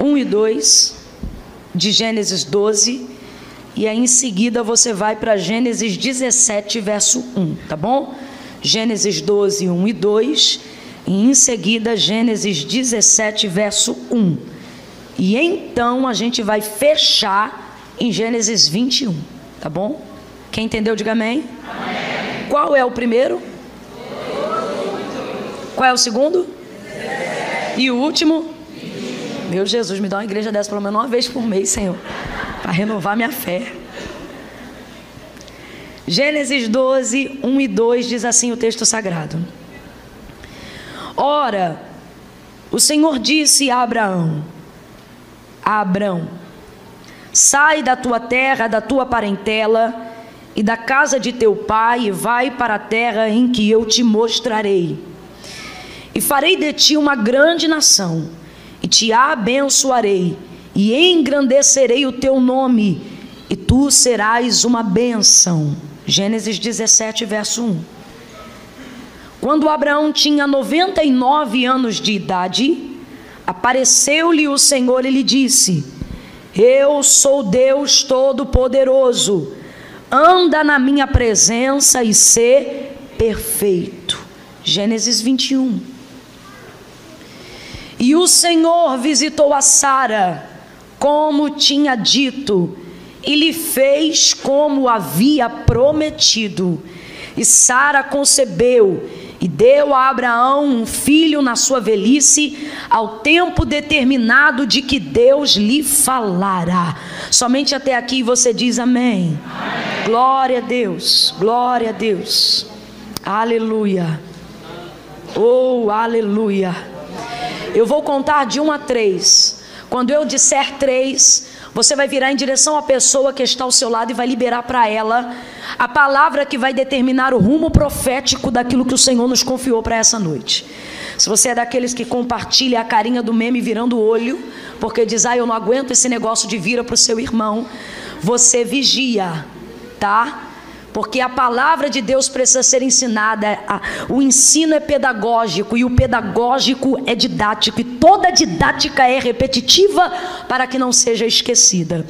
1 e 2 de Gênesis 12. E aí em seguida você vai para Gênesis 17, verso 1, tá bom? Gênesis 12, 1 e 2. E em seguida Gênesis 17, verso 1. E então a gente vai fechar em Gênesis 21, tá bom? Quem entendeu, diga amém. amém. Qual é o primeiro? Qual é o segundo? E o último? Meu Jesus, me dá uma igreja dessa pelo menos uma vez por mês, Senhor, para renovar minha fé. Gênesis 12, 1 e 2 diz assim o texto sagrado. Ora, o Senhor disse a Abraão: a Abrão, sai da tua terra, da tua parentela e da casa de teu pai e vai para a terra em que eu te mostrarei. E farei de ti uma grande nação, e te abençoarei, e engrandecerei o teu nome, e tu serás uma bênção. Gênesis 17, verso 1. Quando Abraão tinha 99 anos de idade, apareceu-lhe o Senhor e lhe disse: Eu sou Deus Todo-Poderoso, anda na minha presença e sê perfeito. Gênesis 21. E o Senhor visitou a Sara, como tinha dito, e lhe fez como havia prometido. E Sara concebeu e deu a Abraão um filho na sua velhice, ao tempo determinado de que Deus lhe falara. Somente até aqui você diz amém. amém. Glória a Deus, glória a Deus. Aleluia. Oh, aleluia. Eu vou contar de um a três. Quando eu disser três, você vai virar em direção à pessoa que está ao seu lado e vai liberar para ela a palavra que vai determinar o rumo profético daquilo que o Senhor nos confiou para essa noite. Se você é daqueles que compartilha a carinha do meme virando o olho, porque diz, ah, eu não aguento esse negócio de vira para o seu irmão, você vigia, tá? Porque a palavra de Deus precisa ser ensinada. O ensino é pedagógico e o pedagógico é didático, e toda didática é repetitiva para que não seja esquecida.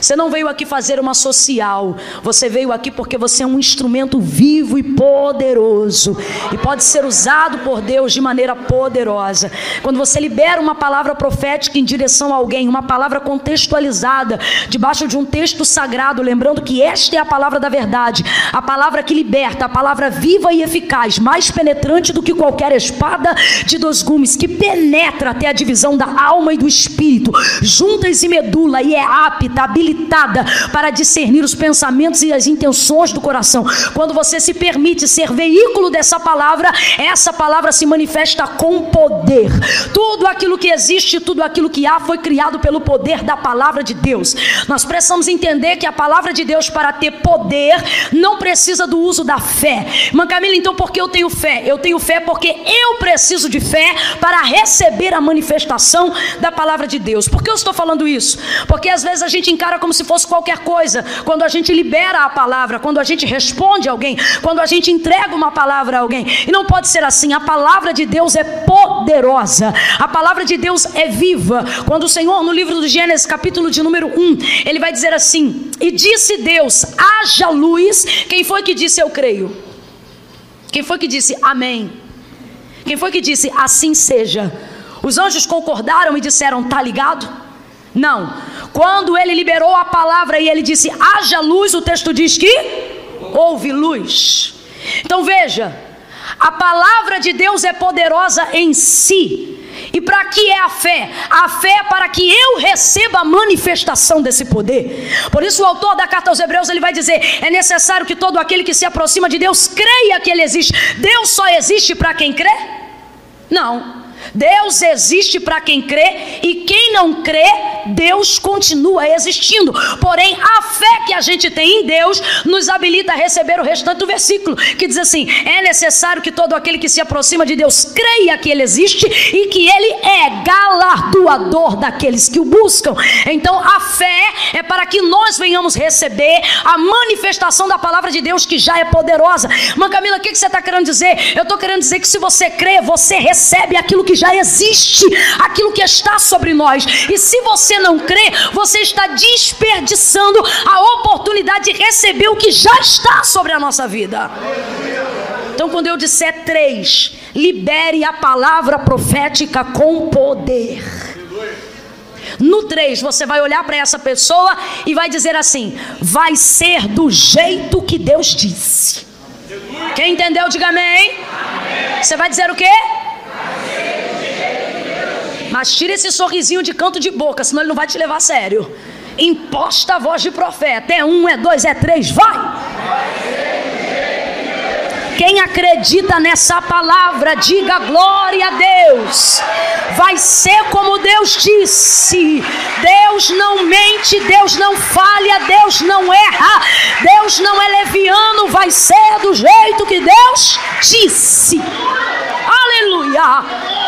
Você não veio aqui fazer uma social, você veio aqui porque você é um instrumento vivo e poderoso e pode ser usado por Deus de maneira poderosa. Quando você libera uma palavra profética em direção a alguém, uma palavra contextualizada, debaixo de um texto sagrado, lembrando que esta é a palavra da verdade a palavra que liberta, a palavra viva e eficaz, mais penetrante do que qualquer espada de dois gumes, que penetra até a divisão da alma e do espírito, juntas e medula, e é apta, habilitada para discernir os pensamentos e as intenções do coração. Quando você se permite ser veículo dessa palavra, essa palavra se manifesta com poder. Tudo aquilo que existe, tudo aquilo que há, foi criado pelo poder da palavra de Deus. Nós precisamos entender que a palavra de Deus, para ter poder, não precisa do uso da fé. Irmã Camila, então por que eu tenho fé? Eu tenho fé porque eu preciso de fé para receber a manifestação da palavra de Deus. Por que eu estou falando isso? Porque às vezes a gente encara como se fosse qualquer coisa. Quando a gente libera a palavra, quando a gente responde a alguém, quando a gente entrega uma palavra a alguém. E não pode ser assim. A palavra de Deus é poderosa. A palavra de Deus é viva. Quando o Senhor, no livro do Gênesis, capítulo de número 1, ele vai dizer assim: E disse Deus: haja luz, quem foi que disse eu creio? Quem foi que disse amém? Quem foi que disse assim seja? Os anjos concordaram e disseram tá ligado? Não. Quando ele liberou a palavra e ele disse haja luz, o texto diz que houve luz. Então veja, a palavra de Deus é poderosa em si. E para que é a fé? A fé é para que eu receba a manifestação desse poder. Por isso o autor da carta aos Hebreus ele vai dizer: é necessário que todo aquele que se aproxima de Deus creia que ele existe. Deus só existe para quem crê? Não. Deus existe para quem crê e quem não crê, Deus continua existindo. Porém, a fé que a gente tem em Deus nos habilita a receber o restante do versículo, que diz assim: é necessário que todo aquele que se aproxima de Deus creia que Ele existe e que Ele é galardoador daqueles que o buscam. Então, a fé é para que nós venhamos receber a manifestação da palavra de Deus que já é poderosa. Mãe Camila, o que você está querendo dizer? Eu estou querendo dizer que se você crê, você recebe aquilo que já existe, aquilo que está sobre nós. E se você não crê, você está desperdiçando a oportunidade de receber o que já está sobre a nossa vida. Então, quando eu disser três, libere a palavra profética com poder. No 3, você vai olhar para essa pessoa e vai dizer assim: vai ser do jeito que Deus disse. Quem entendeu, diga amém. Você vai dizer o quê? Mas tira esse sorrisinho de canto de boca, senão ele não vai te levar a sério. Imposta a voz de profeta. É um, é dois, é três, vai! Quem acredita nessa palavra, diga glória a Deus. Vai ser como Deus disse. Deus não mente, Deus não falha, Deus não erra, Deus não é leviano, vai ser do jeito que Deus disse. Aleluia!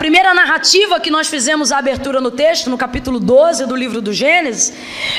Primeira narrativa que nós fizemos a abertura no texto, no capítulo 12 do livro do Gênesis,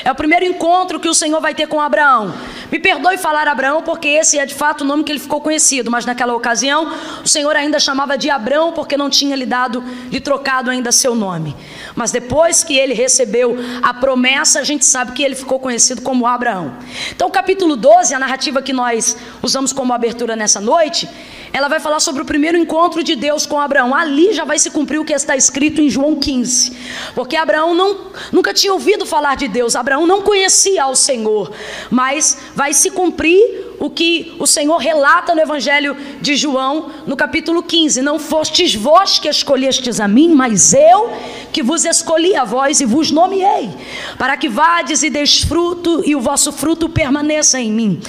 é o primeiro encontro que o Senhor vai ter com Abraão. Me perdoe falar Abraão, porque esse é de fato o nome que ele ficou conhecido, mas naquela ocasião o Senhor ainda chamava de Abraão, porque não tinha lhe dado, lhe trocado ainda seu nome. Mas depois que ele recebeu a promessa, a gente sabe que ele ficou conhecido como Abraão. Então, o capítulo 12, a narrativa que nós usamos como abertura nessa noite, ela vai falar sobre o primeiro encontro de Deus com Abraão. Ali já vai se cumprir o que está escrito em João 15. Porque Abraão não, nunca tinha ouvido falar de Deus, Abraão não conhecia ao Senhor, mas vai se cumprir o que o Senhor relata no Evangelho de João, no capítulo 15: Não fostes vós que escolhestes a mim, mas eu que vos escolhi a vós e vos nomeei, para que vades e desfruto e o vosso fruto permaneça em mim.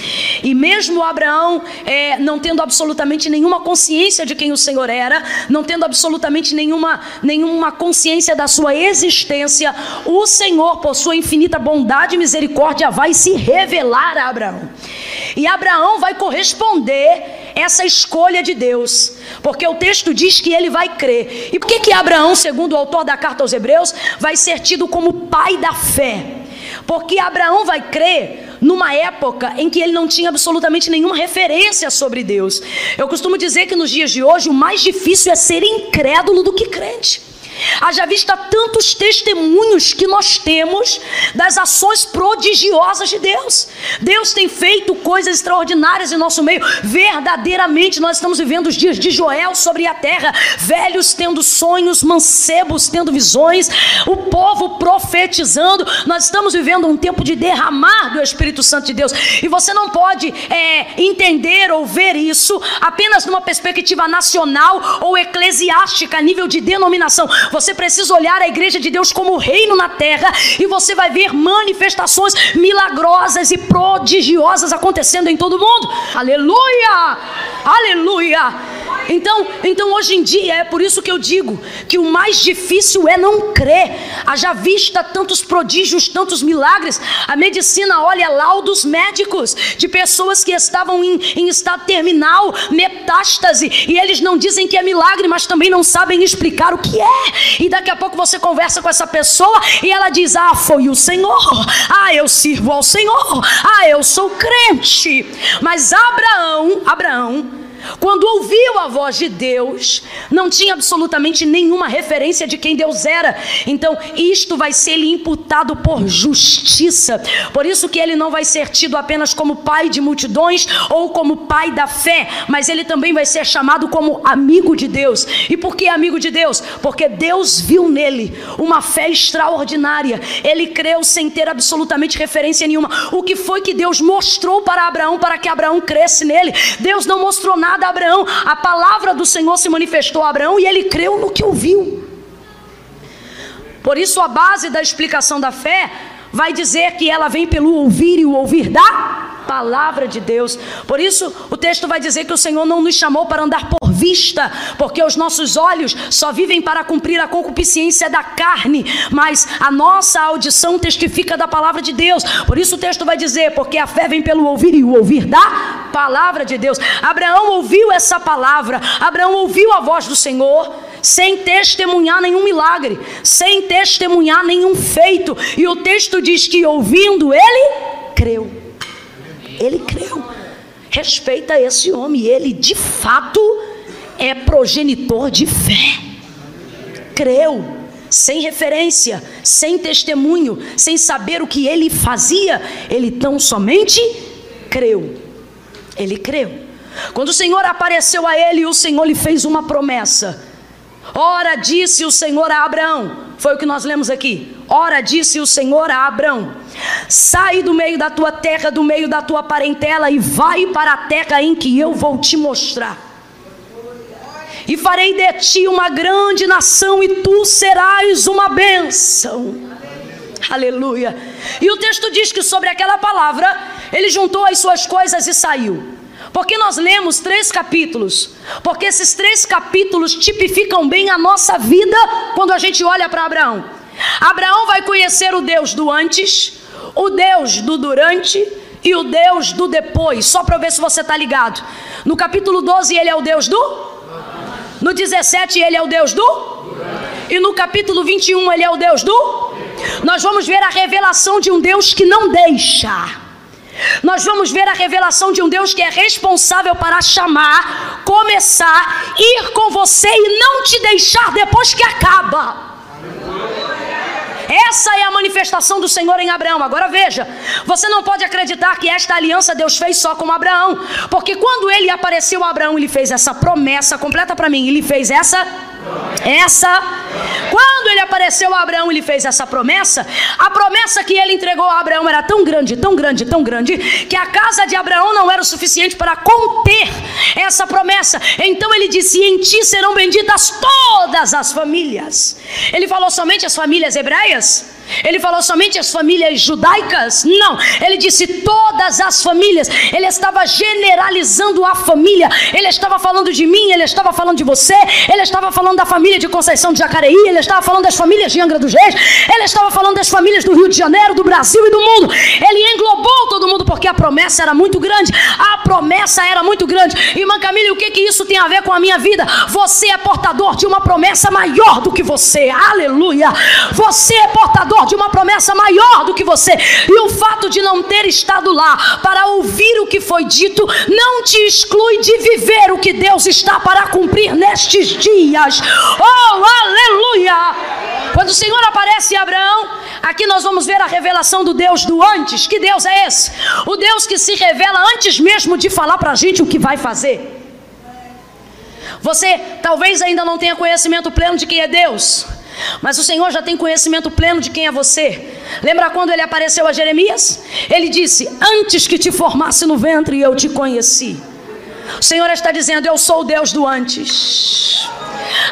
E mesmo Abraão, é, não tendo absolutamente nenhuma consciência de quem o Senhor era, não tendo absolutamente nenhuma, nenhuma consciência da sua existência, o Senhor, por sua infinita bondade e misericórdia, vai se revelar a Abraão. E Abraão vai corresponder essa escolha de Deus, porque o texto diz que ele vai crer. E por que que Abraão, segundo o autor da carta aos Hebreus, vai ser tido como pai da fé? Porque Abraão vai crer numa época em que ele não tinha absolutamente nenhuma referência sobre Deus. Eu costumo dizer que nos dias de hoje o mais difícil é ser incrédulo do que crente. Haja vista tantos testemunhos que nós temos das ações prodigiosas de Deus. Deus tem feito coisas extraordinárias em nosso meio. Verdadeiramente, nós estamos vivendo os dias de Joel sobre a terra, velhos tendo sonhos, mancebos tendo visões, o povo profetizando. Nós estamos vivendo um tempo de derramar do Espírito Santo de Deus. E você não pode é, entender ou ver isso apenas numa perspectiva nacional ou eclesiástica, a nível de denominação. Você precisa olhar a igreja de Deus como reino na terra e você vai ver manifestações milagrosas e prodigiosas acontecendo em todo mundo. Aleluia! Aleluia! Então, então hoje em dia é por isso que eu digo que o mais difícil é não crer. Haja vista tantos prodígios, tantos milagres. A medicina olha laudos médicos de pessoas que estavam em, em estado terminal, metástase, e eles não dizem que é milagre, mas também não sabem explicar o que é. E daqui a pouco você conversa com essa pessoa e ela diz: Ah, foi o Senhor. Ah, eu sirvo ao Senhor. Ah, eu sou crente. Mas Abraão, Abraão quando ouviu a voz de Deus, não tinha absolutamente nenhuma referência de quem Deus era. Então, isto vai ser lhe imputado por justiça. Por isso que ele não vai ser tido apenas como pai de multidões ou como pai da fé, mas ele também vai ser chamado como amigo de Deus. E por que amigo de Deus? Porque Deus viu nele uma fé extraordinária. Ele creu sem ter absolutamente referência nenhuma. O que foi que Deus mostrou para Abraão para que Abraão cresce nele? Deus não mostrou nada a Abraão. A palavra do Senhor se manifestou a Abraão e ele creu no que ouviu. Por isso, a base da explicação da fé vai dizer que ela vem pelo ouvir e o ouvir da palavra de Deus. Por isso, o texto vai dizer que o Senhor não nos chamou para andar por vista, porque os nossos olhos só vivem para cumprir a concupiscência da carne, mas a nossa audição testifica da palavra de Deus. Por isso o texto vai dizer, porque a fé vem pelo ouvir e o ouvir da palavra de Deus. Abraão ouviu essa palavra, Abraão ouviu a voz do Senhor sem testemunhar nenhum milagre, sem testemunhar nenhum feito. E o texto diz que ouvindo ele, creu. Ele creu. Respeita esse homem, ele de fato é progenitor de fé. Creu, sem referência, sem testemunho, sem saber o que ele fazia, ele tão somente creu. Ele creu. Quando o Senhor apareceu a ele, o Senhor lhe fez uma promessa. Ora, disse o Senhor a Abraão, foi o que nós lemos aqui. Ora, disse o Senhor a Abraão: Sai do meio da tua terra, do meio da tua parentela, e vai para a terra em que eu vou te mostrar. E farei de ti uma grande nação, e tu serás uma bênção. Aleluia. E o texto diz que sobre aquela palavra, ele juntou as suas coisas e saiu. Porque nós lemos três capítulos? Porque esses três capítulos tipificam bem a nossa vida quando a gente olha para Abraão. Abraão vai conhecer o Deus do antes, o Deus do durante e o Deus do depois. Só para ver se você está ligado. No capítulo 12, ele é o Deus do. No 17, ele é o Deus do. E no capítulo 21, ele é o Deus do. Nós vamos ver a revelação de um Deus que não deixa. Nós vamos ver a revelação de um Deus que é responsável para chamar, começar, ir com você e não te deixar depois que acaba. Essa é a manifestação do Senhor em Abraão. Agora veja, você não pode acreditar que esta aliança Deus fez só com Abraão, porque quando ele apareceu a Abraão, ele fez essa promessa completa para mim, ele fez essa essa, quando ele apareceu a Abraão, ele fez essa promessa. A promessa que ele entregou a Abraão era tão grande, tão grande, tão grande, que a casa de Abraão não era o suficiente para conter essa promessa. Então ele disse: Em ti serão benditas todas as famílias. Ele falou somente as famílias hebreias? Ele falou somente as famílias judaicas? Não. Ele disse todas as famílias. Ele estava generalizando a família. Ele estava falando de mim, ele estava falando de você, ele estava falando da família de Conceição de Jacareí, ele estava falando das famílias de Angra dos Reis, ele estava falando das famílias do Rio de Janeiro, do Brasil e do mundo. Ele englobou todo mundo porque a promessa era muito grande. A promessa era muito grande. Irmã Camila, o que, que isso tem a ver com a minha vida? Você é portador de uma promessa maior do que você. Aleluia. Você é portador de uma promessa maior do que você. E o fato de não ter estado lá para ouvir o que foi dito não te exclui de viver o que Deus está para cumprir nestes dias. Oh, aleluia! Quando o Senhor aparece em Abraão, aqui nós vamos ver a revelação do Deus do antes. Que Deus é esse? O Deus que se revela antes mesmo de falar para a gente o que vai fazer. Você talvez ainda não tenha conhecimento pleno de quem é Deus. Mas o Senhor já tem conhecimento pleno de quem é você. Lembra quando ele apareceu a Jeremias? Ele disse: Antes que te formasse no ventre, eu te conheci. O Senhor está dizendo: Eu sou o Deus do antes.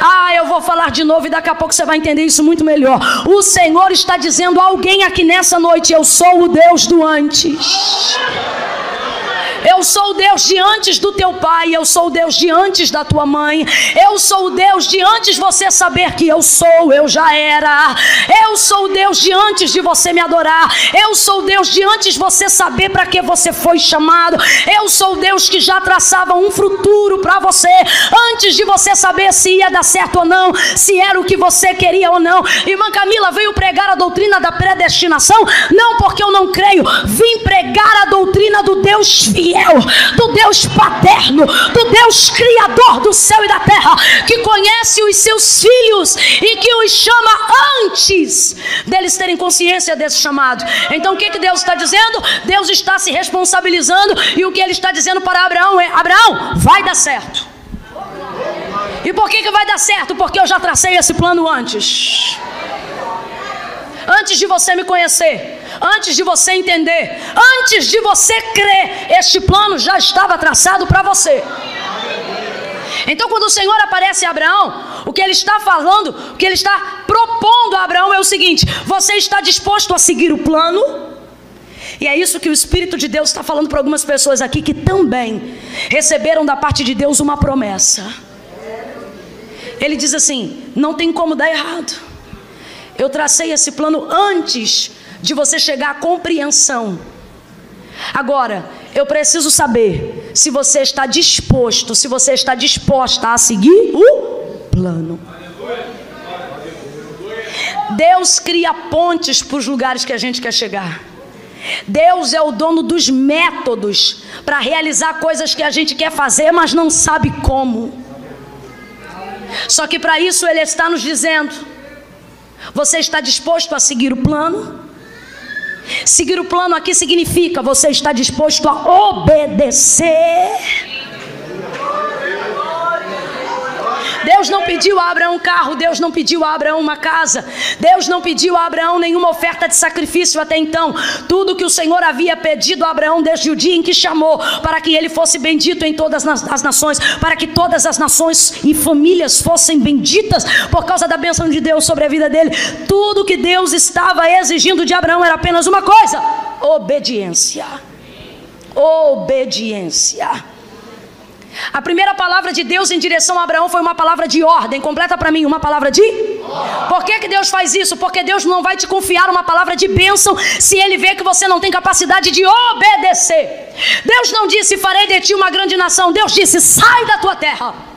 Ah, eu vou falar de novo e daqui a pouco você vai entender isso muito melhor. O Senhor está dizendo a alguém aqui nessa noite: Eu sou o Deus do antes. Eu sou o Deus de antes do teu pai, eu sou o Deus de antes da tua mãe, eu sou o Deus de antes você saber que eu sou, eu já era. Eu sou o Deus de antes de você me adorar. Eu sou o Deus de antes você saber para que você foi chamado. Eu sou o Deus que já traçava um futuro para você antes de você saber se ia dar certo ou não, se era o que você queria ou não. Irmã Camila veio pregar a doutrina da predestinação, não porque eu não creio, vim pregar a doutrina do Deus fiel fiel, do Deus paterno, do Deus criador do céu e da terra, que conhece os seus filhos e que os chama antes deles terem consciência desse chamado. Então o que, que Deus está dizendo? Deus está se responsabilizando e o que ele está dizendo para Abraão é: Abraão, vai dar certo. E por que, que vai dar certo? Porque eu já tracei esse plano antes. Antes de você me conhecer, antes de você entender, antes de você crer, este plano já estava traçado para você. Então, quando o Senhor aparece a Abraão, o que ele está falando, o que ele está propondo a Abraão é o seguinte: você está disposto a seguir o plano? E é isso que o Espírito de Deus está falando para algumas pessoas aqui que também receberam da parte de Deus uma promessa. Ele diz assim: não tem como dar errado. Eu tracei esse plano antes de você chegar à compreensão. Agora, eu preciso saber se você está disposto, se você está disposta a seguir o plano. Deus cria pontes para os lugares que a gente quer chegar. Deus é o dono dos métodos para realizar coisas que a gente quer fazer, mas não sabe como. Só que para isso Ele está nos dizendo: você está disposto a seguir o plano? Seguir o plano aqui significa você está disposto a obedecer. Deus não pediu a Abraão um carro, Deus não pediu a Abraão uma casa, Deus não pediu a Abraão nenhuma oferta de sacrifício até então. Tudo que o Senhor havia pedido a Abraão desde o dia em que chamou, para que ele fosse bendito em todas as nações, para que todas as nações e famílias fossem benditas por causa da bênção de Deus sobre a vida dele. Tudo que Deus estava exigindo de Abraão era apenas uma coisa: obediência. Obediência. A primeira palavra de Deus em direção a Abraão foi uma palavra de ordem. Completa para mim, uma palavra de? Por que, que Deus faz isso? Porque Deus não vai te confiar uma palavra de bênção se Ele vê que você não tem capacidade de obedecer. Deus não disse: Farei de ti uma grande nação. Deus disse: Sai da tua terra.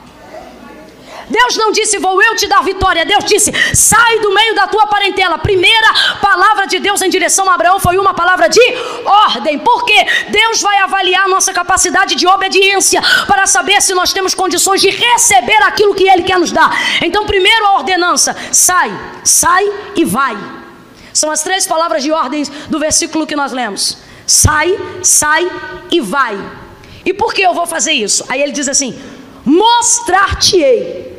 Deus não disse, vou eu te dar vitória. Deus disse, sai do meio da tua parentela. Primeira palavra de Deus em direção a Abraão foi uma palavra de ordem. Porque Deus vai avaliar nossa capacidade de obediência para saber se nós temos condições de receber aquilo que Ele quer nos dar. Então, primeiro a ordenança: sai, sai e vai. São as três palavras de ordem do versículo que nós lemos: sai, sai e vai. E por que eu vou fazer isso? Aí ele diz assim: mostrar-te-ei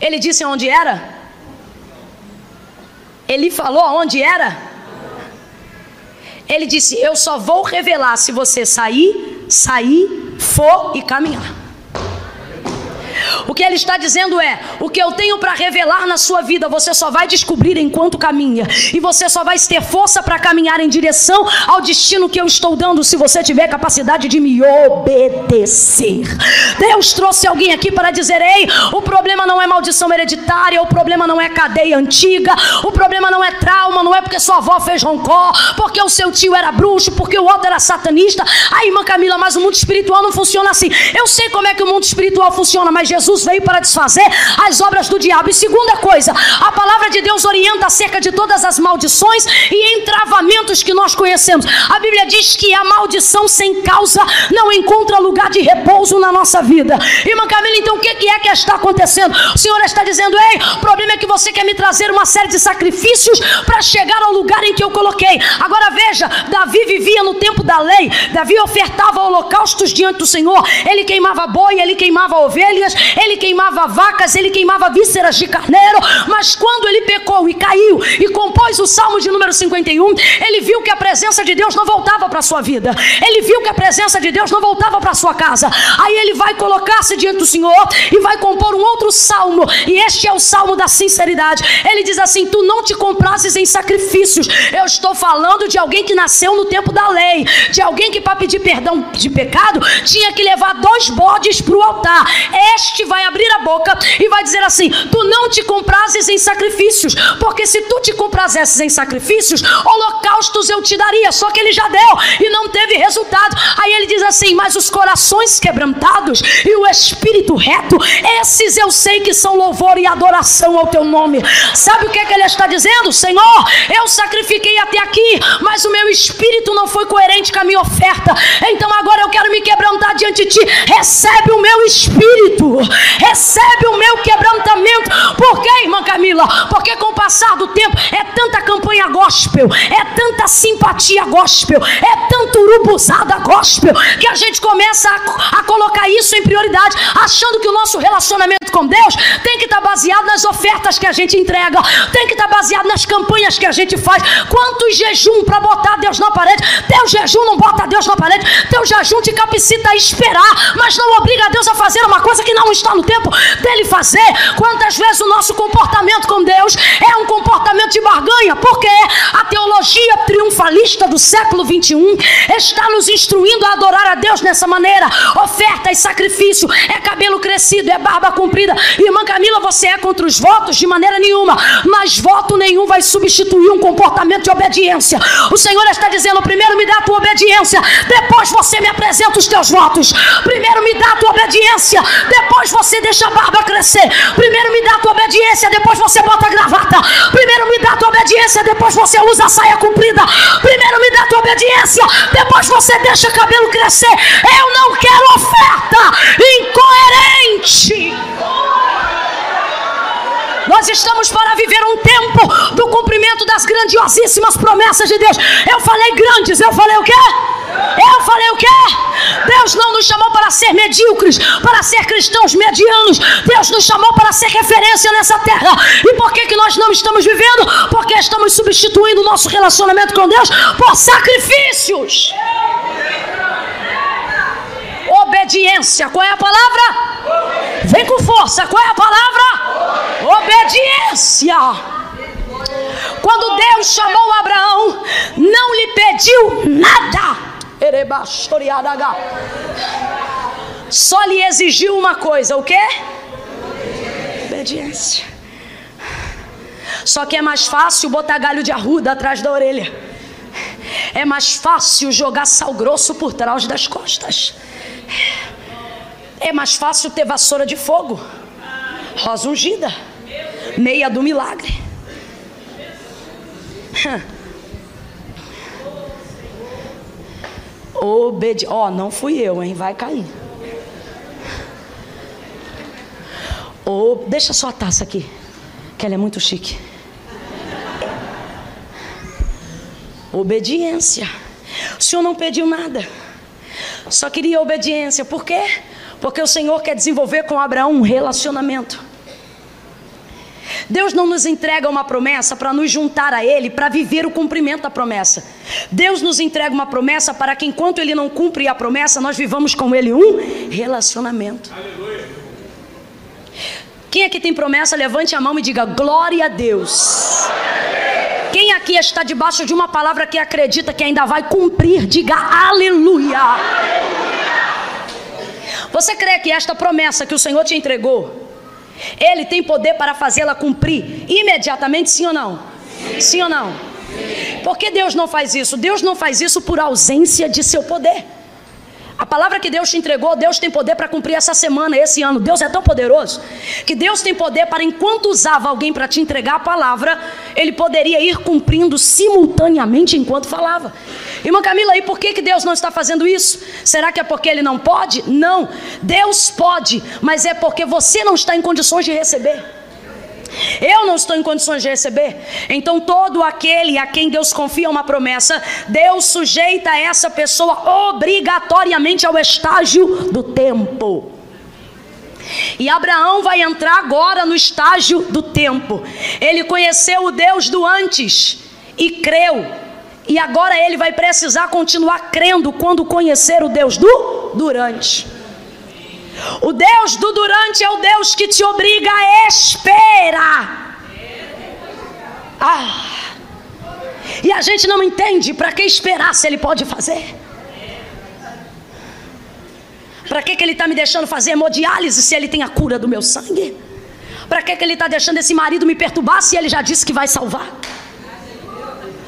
ele disse onde era? Ele falou onde era? Ele disse: Eu só vou revelar se você sair, sair, for e caminhar. O que ele está dizendo é: o que eu tenho para revelar na sua vida, você só vai descobrir enquanto caminha, e você só vai ter força para caminhar em direção ao destino que eu estou dando, se você tiver capacidade de me obedecer. Deus trouxe alguém aqui para dizer: ei, o problema não é maldição hereditária, o problema não é cadeia antiga, o problema não é trauma, não é porque sua avó fez roncó, porque o seu tio era bruxo, porque o outro era satanista. Aí, irmã Camila, mas o mundo espiritual não funciona assim. Eu sei como é que o mundo espiritual funciona, mas Jesus Jesus veio para desfazer as obras do diabo. E segunda coisa, a palavra de Deus orienta acerca de todas as maldições e entravamentos que nós conhecemos. A Bíblia diz que a maldição sem causa não encontra lugar de repouso na nossa vida. Irmã Camila, então o que é que está acontecendo? O Senhor está dizendo: ei, o problema é que você quer me trazer uma série de sacrifícios para chegar ao lugar em que eu coloquei. Agora veja, Davi vivia no tempo da lei, Davi ofertava holocaustos diante do Senhor, ele queimava boi, ele queimava ovelhas, ele queimava vacas, ele queimava vísceras de carneiro, mas quando ele pecou e caiu e compôs o Salmo de número 51, ele viu que a presença de Deus não voltava para a sua vida, ele viu que a presença de Deus não voltava para a sua casa. Aí ele vai colocar-se diante do Senhor e vai compor um outro salmo, e este é o salmo da sinceridade. Ele diz assim: Tu não te comprases em sacrifícios. Eu estou falando de alguém que nasceu no tempo da lei, de alguém que para pedir perdão de pecado tinha que levar dois bodes para o altar. Este vai abrir a boca e vai dizer assim: Tu não te comprases em sacrifícios, porque se tu te comprasses em sacrifícios, holocaustos eu te daria. Só que ele já deu e não teve resultado. Aí ele diz assim: Mas os corações quebrantados e o espírito reto, esses eu sei que são louvor e adoração ao teu nome. Sabe o que, é que ele está dizendo? Senhor, eu sacrifiquei até aqui, mas o meu espírito não foi coerente com a minha oferta. Então agora eu quero me quebrantar diante de ti. Recebe o meu espírito recebe o meu quebrantamento. Por quê, irmã Camila? Porque com o passar do tempo é tanta campanha gospel, é tanta simpatia gospel, é tanto urubuzada gospel, que a gente começa a, a colocar isso em prioridade, achando que o nosso relacionamento com Deus tem que estar tá baseado nas ofertas que a gente entrega, tem que estar tá baseado nas campanhas que a gente faz. Quantos jejum para botar Deus na parede? Teu jejum não bota Deus na parede, teu jejum te capacita a esperar, mas não obriga Deus a fazer uma coisa que não está no tempo dele fazer. Quantas vezes o nosso comportamento com Deus é um comportamento de barganha? Porque a teologia triunfalista do século 21 está nos instruindo a adorar a Deus nessa maneira. Oferta e sacrifício, é cabelo crescido, é barba comprida. Irmã Camila, você é contra os votos? De maneira nenhuma. Mas voto nenhum vai substituir um comportamento de obediência. O Senhor está dizendo: primeiro me dá a tua obediência, depois você me apresenta os teus votos. Primeiro me dá a tua obediência, depois você deixa a barba crescer. Primeiro me dá a tua obediência, depois você bota a gravata. Primeiro me dá a tua obediência, depois você usa a saia comprida. Primeiro me dá a tua obediência, depois você deixa o cabelo crescer. Eu não quero oferta incoerente. Nós estamos para viver um tempo do cumprimento das grandiosíssimas promessas de Deus. Eu falei grandes, eu falei o quê? Eu falei o quê? Deus não nos chamou para ser medíocres, para ser cristãos medianos. Deus nos chamou para ser referência nessa terra. E por que, que nós não estamos vivendo? Porque estamos substituindo o nosso relacionamento com Deus por sacrifícios. Obediência, qual é a palavra? Vem com força, qual é a palavra? Obediência. Quando Deus chamou Abraão, não lhe pediu nada. Só lhe exigiu uma coisa, o quê? Obediência. Só que é mais fácil botar galho de arruda atrás da orelha. É mais fácil jogar sal grosso por trás das costas. É mais fácil ter vassoura de fogo, rosa ungida, meia do milagre. Obedi Ó, oh, não fui eu, hein? Vai cair. Oh, deixa só a taça aqui, que ela é muito chique. Obediência. O senhor não pediu nada. Só queria obediência. Por quê? Porque o Senhor quer desenvolver com Abraão um relacionamento. Deus não nos entrega uma promessa para nos juntar a Ele, para viver o cumprimento da promessa. Deus nos entrega uma promessa para que, enquanto Ele não cumpre a promessa, nós vivamos com Ele um relacionamento. Aleluia. Quem aqui tem promessa, levante a mão e diga glória a Deus. Quem aqui está debaixo de uma palavra que acredita que ainda vai cumprir, diga aleluia. Você crê que esta promessa que o Senhor te entregou, Ele tem poder para fazê-la cumprir imediatamente, sim ou não? Sim, sim ou não? Sim. Por que Deus não faz isso? Deus não faz isso por ausência de seu poder. A palavra que Deus te entregou, Deus tem poder para cumprir essa semana, esse ano. Deus é tão poderoso que Deus tem poder para, enquanto usava alguém para te entregar a palavra, Ele poderia ir cumprindo simultaneamente enquanto falava. Irmã Camila, e por que, que Deus não está fazendo isso? Será que é porque Ele não pode? Não, Deus pode, mas é porque você não está em condições de receber. Eu não estou em condições de receber. Então, todo aquele a quem Deus confia uma promessa, Deus sujeita essa pessoa obrigatoriamente ao estágio do tempo. E Abraão vai entrar agora no estágio do tempo. Ele conheceu o Deus do antes e creu. E agora ele vai precisar continuar crendo quando conhecer o Deus do durante. O Deus do durante é o Deus que te obriga a esperar. Ah. E a gente não entende para que esperar se ele pode fazer. Para que, que ele está me deixando fazer hemodiálise se ele tem a cura do meu sangue? Para que, que ele está deixando esse marido me perturbar se ele já disse que vai salvar?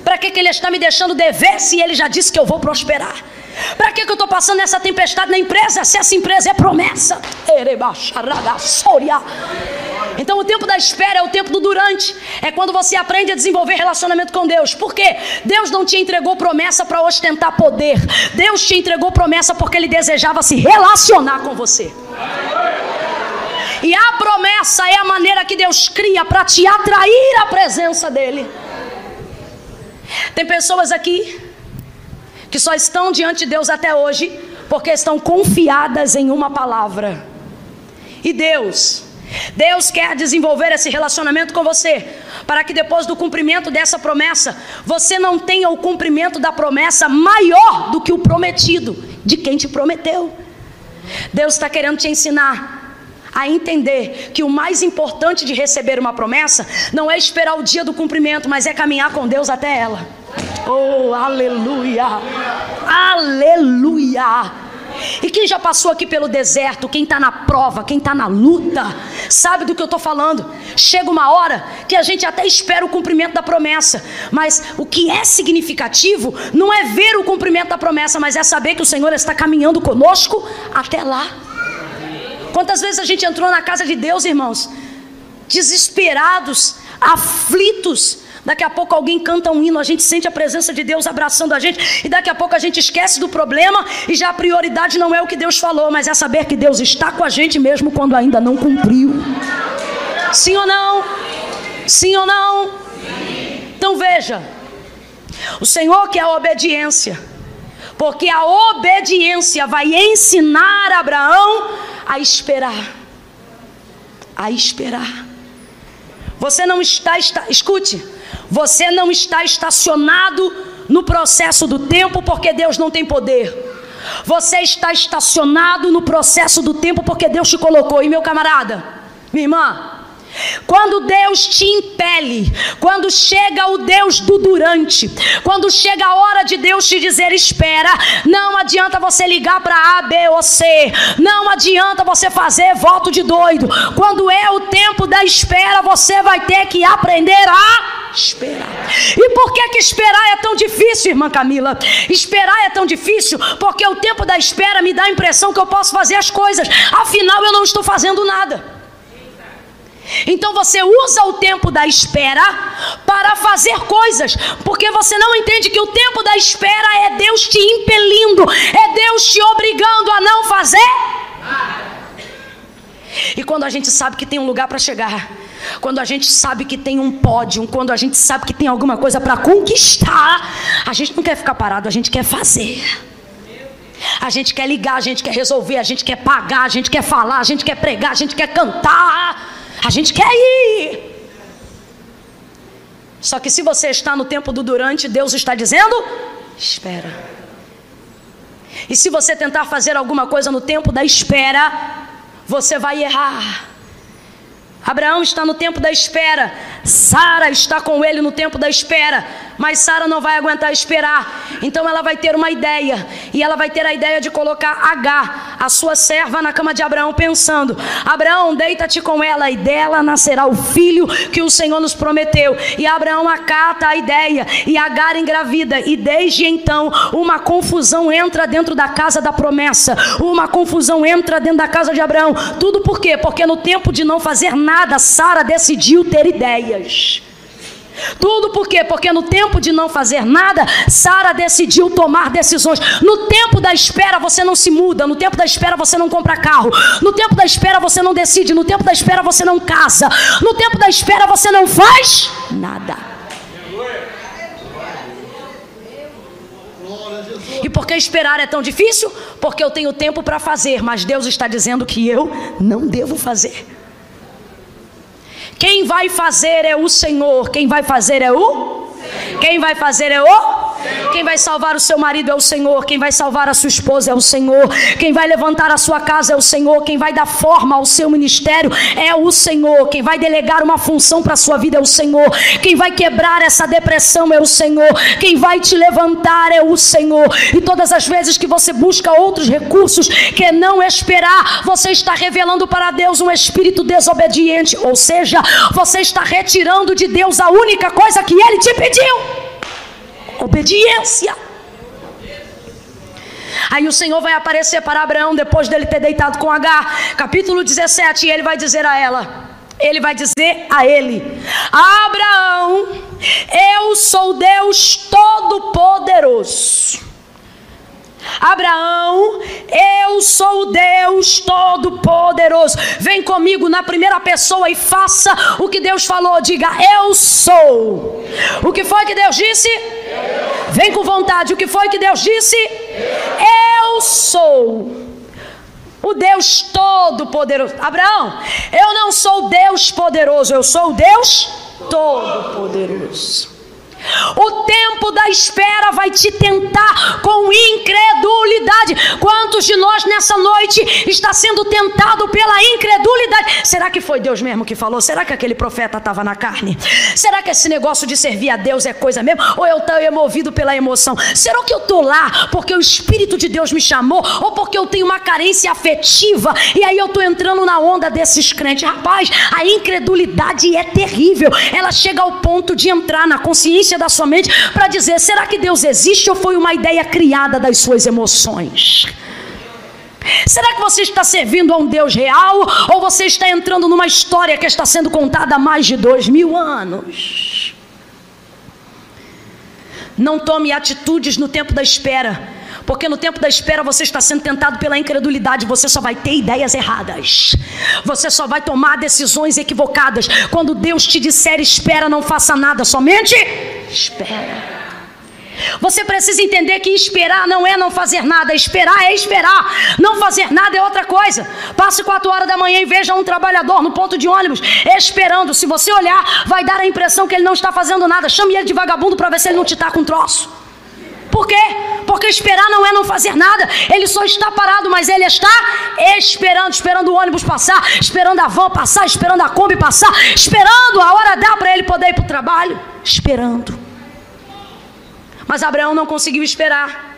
Para que, que ele está me deixando dever se ele já disse que eu vou prosperar? Para que, que eu estou passando essa tempestade na empresa se essa empresa é promessa? Então o tempo da espera é o tempo do durante. É quando você aprende a desenvolver relacionamento com Deus. Por quê? Deus não te entregou promessa para ostentar poder. Deus te entregou promessa porque Ele desejava se relacionar com você. E a promessa é a maneira que Deus cria para te atrair à presença dEle. Tem pessoas aqui que só estão diante de Deus até hoje porque estão confiadas em uma palavra. E Deus, Deus quer desenvolver esse relacionamento com você, para que depois do cumprimento dessa promessa, você não tenha o cumprimento da promessa maior do que o prometido de quem te prometeu. Deus está querendo te ensinar a entender que o mais importante de receber uma promessa não é esperar o dia do cumprimento, mas é caminhar com Deus até ela. Oh, aleluia! Aleluia! E quem já passou aqui pelo deserto, quem está na prova, quem está na luta, sabe do que eu estou falando. Chega uma hora que a gente até espera o cumprimento da promessa, mas o que é significativo não é ver o cumprimento da promessa, mas é saber que o Senhor está caminhando conosco até lá. Quantas vezes a gente entrou na casa de Deus, irmãos, desesperados, aflitos, Daqui a pouco alguém canta um hino, a gente sente a presença de Deus abraçando a gente, e daqui a pouco a gente esquece do problema, e já a prioridade não é o que Deus falou, mas é saber que Deus está com a gente mesmo quando ainda não cumpriu. Sim ou não? Sim ou não? Então veja, o Senhor quer a obediência, porque a obediência vai ensinar Abraão a esperar. A esperar. Você não está, está escute, você não está estacionado no processo do tempo porque Deus não tem poder. Você está estacionado no processo do tempo porque Deus te colocou. E meu camarada, minha irmã, quando Deus te impele, quando chega o Deus do durante, quando chega a hora de Deus te dizer espera, não adianta você ligar para A, B ou C, não adianta você fazer voto de doido. Quando é o tempo da espera, você vai ter que aprender a esperar. E por que que esperar é tão difícil, irmã Camila? Esperar é tão difícil porque o tempo da espera me dá a impressão que eu posso fazer as coisas, afinal eu não estou fazendo nada. Então você usa o tempo da espera para fazer coisas, porque você não entende que o tempo da espera é Deus te impelindo, é Deus te obrigando a não fazer. E quando a gente sabe que tem um lugar para chegar, quando a gente sabe que tem um pódio, quando a gente sabe que tem alguma coisa para conquistar, a gente não quer ficar parado, a gente quer fazer. A gente quer ligar, a gente quer resolver, a gente quer pagar, a gente quer falar, a gente quer pregar, a gente quer cantar. A gente quer ir. Só que se você está no tempo do durante, Deus está dizendo: espera. E se você tentar fazer alguma coisa no tempo da espera, você vai errar. Abraão está no tempo da espera, Sara está com ele no tempo da espera mas Sara não vai aguentar esperar. Então ela vai ter uma ideia, e ela vai ter a ideia de colocar H, a sua serva, na cama de Abraão, pensando: Abraão, deita-te com ela, e dela nascerá o filho que o Senhor nos prometeu. E Abraão acata a ideia, e Agar engravida, e desde então uma confusão entra dentro da casa da promessa, uma confusão entra dentro da casa de Abraão. Tudo por quê? Porque no tempo de não fazer nada, Sara decidiu ter ideias. Tudo por quê? Porque no tempo de não fazer nada, Sara decidiu tomar decisões. No tempo da espera você não se muda, no tempo da espera você não compra carro, no tempo da espera você não decide, no tempo da espera você não casa, no tempo da espera você não faz nada. E por que esperar é tão difícil? Porque eu tenho tempo para fazer, mas Deus está dizendo que eu não devo fazer. Quem vai fazer é o Senhor. Quem vai fazer é o? Quem vai fazer é o? Quem vai salvar o seu marido é o Senhor. Quem vai salvar a sua esposa é o Senhor. Quem vai levantar a sua casa é o Senhor. Quem vai dar forma ao seu ministério é o Senhor. Quem vai delegar uma função para a sua vida é o Senhor. Quem vai quebrar essa depressão é o Senhor. Quem vai te levantar é o Senhor. E todas as vezes que você busca outros recursos que não esperar, você está revelando para Deus um espírito desobediente. Ou seja, você está retirando de Deus a única coisa que Ele te pediu obediência. Aí o Senhor vai aparecer para Abraão depois dele ter deitado com Agar, capítulo 17, e ele vai dizer a ela: ele vai dizer a ele: Abraão, eu sou Deus Todo-Poderoso. Abraão, eu sou o Deus Todo-Poderoso. Vem comigo na primeira pessoa e faça o que Deus falou. Diga, eu sou. O que foi que Deus disse? Vem com vontade. O que foi que Deus disse? Eu sou. O Deus Todo-Poderoso. Abraão, eu não sou Deus poderoso, eu sou o Deus Todo-Poderoso. O tempo da espera vai te tentar com incredulidade. Quantos de nós nessa noite está sendo tentado pela incredulidade? Será que foi Deus mesmo que falou? Será que aquele profeta estava na carne? Será que esse negócio de servir a Deus é coisa mesmo? Ou eu estou movido pela emoção? Será que eu estou lá porque o Espírito de Deus me chamou? Ou porque eu tenho uma carência afetiva e aí eu estou entrando na onda desses crentes? Rapaz, a incredulidade é terrível. Ela chega ao ponto de entrar na consciência da sua mente para dizer: será que Deus existe ou foi uma ideia criada das suas emoções? Será que você está servindo a um Deus real ou você está entrando numa história que está sendo contada há mais de dois mil anos? Não tome atitudes no tempo da espera, porque no tempo da espera você está sendo tentado pela incredulidade, você só vai ter ideias erradas, você só vai tomar decisões equivocadas. Quando Deus te disser espera, não faça nada, somente espera. Você precisa entender que esperar não é não fazer nada, esperar é esperar, não fazer nada é outra coisa. Passe quatro horas da manhã e veja um trabalhador no ponto de ônibus esperando. Se você olhar, vai dar a impressão que ele não está fazendo nada. Chame ele de vagabundo para ver se ele não te está com troço. Por quê? Porque esperar não é não fazer nada. Ele só está parado, mas ele está esperando, esperando o ônibus passar, esperando a van passar, esperando a Kombi passar, esperando a hora dar para ele poder ir para o trabalho, esperando. Mas Abraão não conseguiu esperar.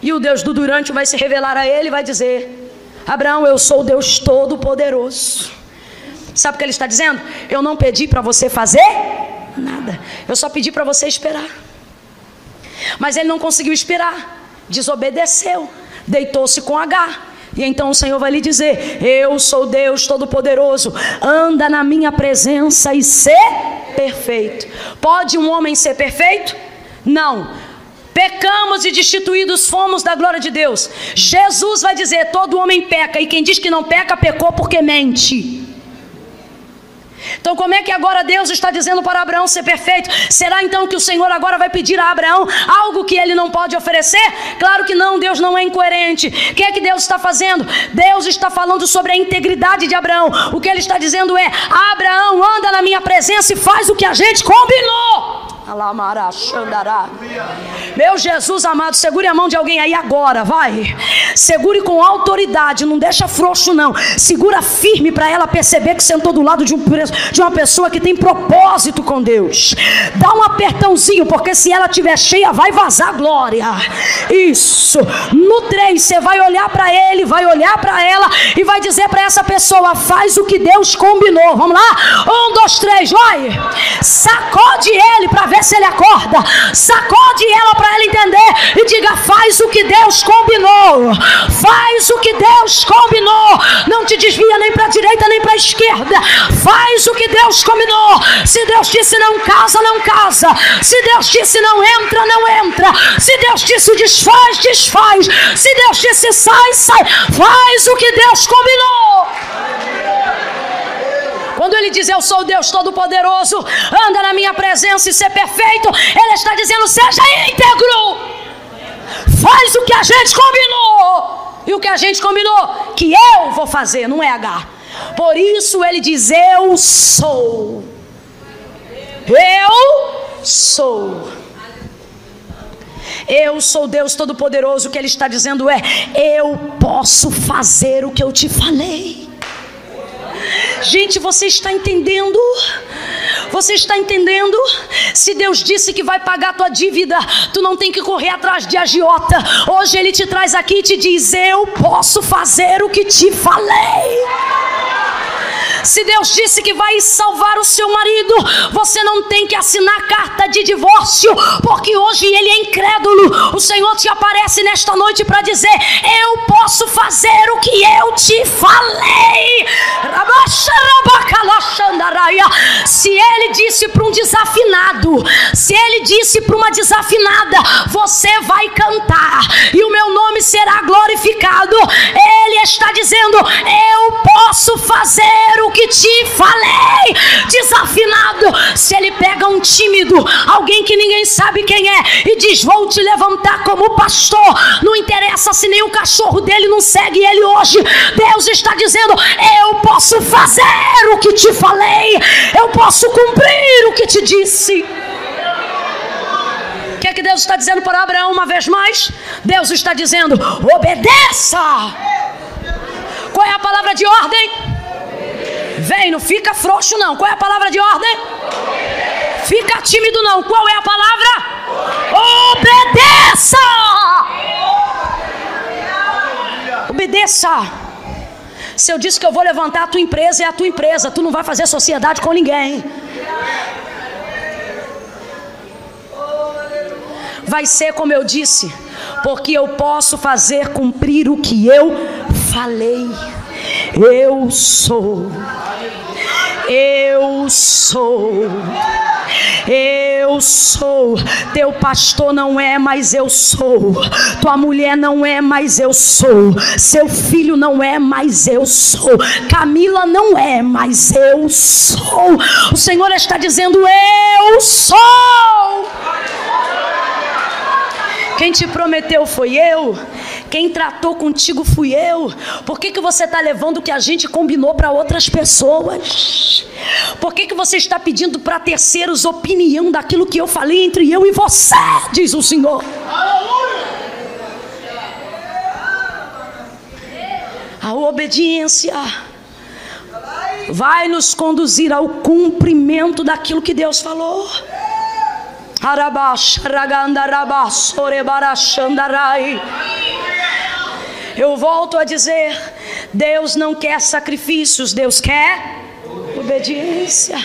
E o Deus do durante vai se revelar a ele e vai dizer: Abraão, eu sou o Deus Todo-Poderoso. Sabe o que ele está dizendo? Eu não pedi para você fazer nada. Eu só pedi para você esperar. Mas ele não conseguiu esperar. Desobedeceu. Deitou-se com H. E então o Senhor vai lhe dizer: Eu sou Deus Todo-Poderoso, anda na minha presença e ser perfeito. Pode um homem ser perfeito? Não. Pecamos e destituídos fomos da glória de Deus. Jesus vai dizer: todo homem peca, e quem diz que não peca, pecou porque mente. Então, como é que agora Deus está dizendo para Abraão ser perfeito? Será então que o Senhor agora vai pedir a Abraão algo que ele não pode oferecer? Claro que não, Deus não é incoerente. O que é que Deus está fazendo? Deus está falando sobre a integridade de Abraão. O que ele está dizendo é: Abraão, anda na minha presença e faz o que a gente combinou. Meu Jesus amado, segure a mão de alguém aí agora, vai. Segure com autoridade, não deixa frouxo não. Segura firme para ela perceber que sentou do lado de, um, de uma pessoa que tem propósito com Deus. Dá um apertãozinho, porque se ela tiver cheia, vai vazar glória. Isso. No 3, você vai olhar para ele, vai olhar para ela e vai dizer para essa pessoa: faz o que Deus combinou. Vamos lá? Um, dois, três, vai. Sacode ele para ver se ele acorda. Sacode ela para ela entender e diga: faz o que Deus combinou. Faz o que Deus combinou. Não te desvia nem para a direita nem para a esquerda. Faz o que Deus combinou. Se Deus disse não casa, não casa. Se Deus disse não entra, não entra. Se Deus disse desfaz, desfaz. Se Deus disse sai, sai. Faz o que Deus combinou. Quando ele diz eu sou Deus Todo-Poderoso, anda na minha presença e ser perfeito, ele está dizendo seja íntegro. Faz o que a gente combinou. E o que a gente combinou? Que eu vou fazer, não é H. Por isso ele diz: Eu sou. Eu sou. Eu sou Deus Todo-Poderoso. O que ele está dizendo é: Eu posso fazer o que eu te falei. Gente, você está entendendo? Você está entendendo? Se Deus disse que vai pagar tua dívida, tu não tem que correr atrás de agiota. Hoje Ele te traz aqui e te diz: Eu posso fazer o que te falei. Se Deus disse que vai salvar o seu marido, você não tem que assinar carta de divórcio, porque hoje ele é incrédulo. O Senhor te aparece nesta noite para dizer: Eu posso fazer o que eu te falei. Se ele disse para um desafinado, se ele disse para uma desafinada, você vai cantar e o meu nome será glorificado. Ele está dizendo: Eu posso fazer o o que te falei. Desafinado. Se ele pega um tímido, alguém que ninguém sabe quem é, e diz: Vou te levantar como pastor. Não interessa se nem o cachorro dele não segue ele hoje. Deus está dizendo: Eu posso fazer o que te falei. Eu posso cumprir o que te disse. O que é que Deus está dizendo para Abraão uma vez mais? Deus está dizendo: obedeça. Qual é a palavra de ordem? Vem, não fica frouxo não. Qual é a palavra de ordem? Fica tímido não. Qual é a palavra? Obedeça! Obedeça. Se eu disse que eu vou levantar a tua empresa, é a tua empresa. Tu não vai fazer sociedade com ninguém. Vai ser como eu disse, porque eu posso fazer cumprir o que eu falei. Eu sou. Eu sou. Eu sou. Teu pastor não é, mas eu sou. Tua mulher não é, mas eu sou. Seu filho não é, mas eu sou. Camila não é, mas eu sou. O Senhor está dizendo: Eu sou. Quem te prometeu foi eu. Quem tratou contigo fui eu. Por que, que você está levando o que a gente combinou para outras pessoas? Por que, que você está pedindo para terceiros opinião daquilo que eu falei entre eu e você? Diz o Senhor. A obediência vai nos conduzir ao cumprimento daquilo que Deus falou. Eu volto a dizer: Deus não quer sacrifícios, Deus quer obediência.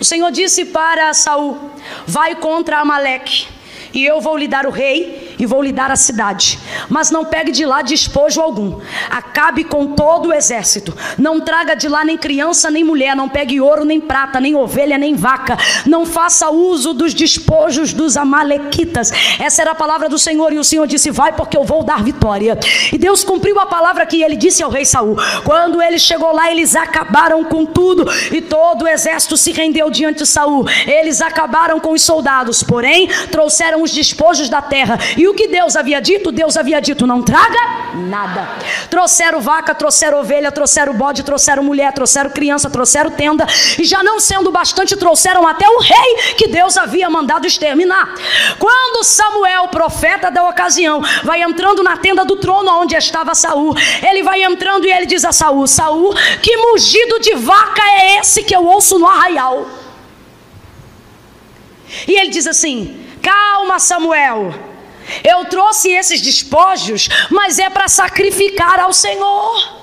O Senhor disse para Saul: Vai contra Amaleque, e eu vou lhe dar o rei e vou lhe dar a cidade. Mas não pegue de lá despojo algum. Acabe com todo o exército. Não traga de lá nem criança nem mulher. Não pegue ouro, nem prata, nem ovelha, nem vaca. Não faça uso dos despojos dos amalequitas. Essa era a palavra do Senhor. E o Senhor disse: Vai, porque eu vou dar vitória. E Deus cumpriu a palavra que ele disse ao rei Saul. Quando ele chegou lá, eles acabaram com tudo. E todo o exército se rendeu diante de Saul. Eles acabaram com os soldados, porém trouxeram os despojos da terra. E o que Deus havia dito? Deus havia dito: não traga nada. Trouxeram vaca, trouxeram ovelha, trouxeram bode, trouxeram mulher, trouxeram criança, trouxeram tenda, e já não sendo bastante, trouxeram até o rei que Deus havia mandado exterminar. Quando Samuel, profeta da ocasião, vai entrando na tenda do trono onde estava Saul, ele vai entrando e ele diz a Saul: Saul, que mugido de vaca é esse que eu ouço no arraial? E ele diz assim: Calma, Samuel. Eu trouxe esses despojos, mas é para sacrificar ao Senhor.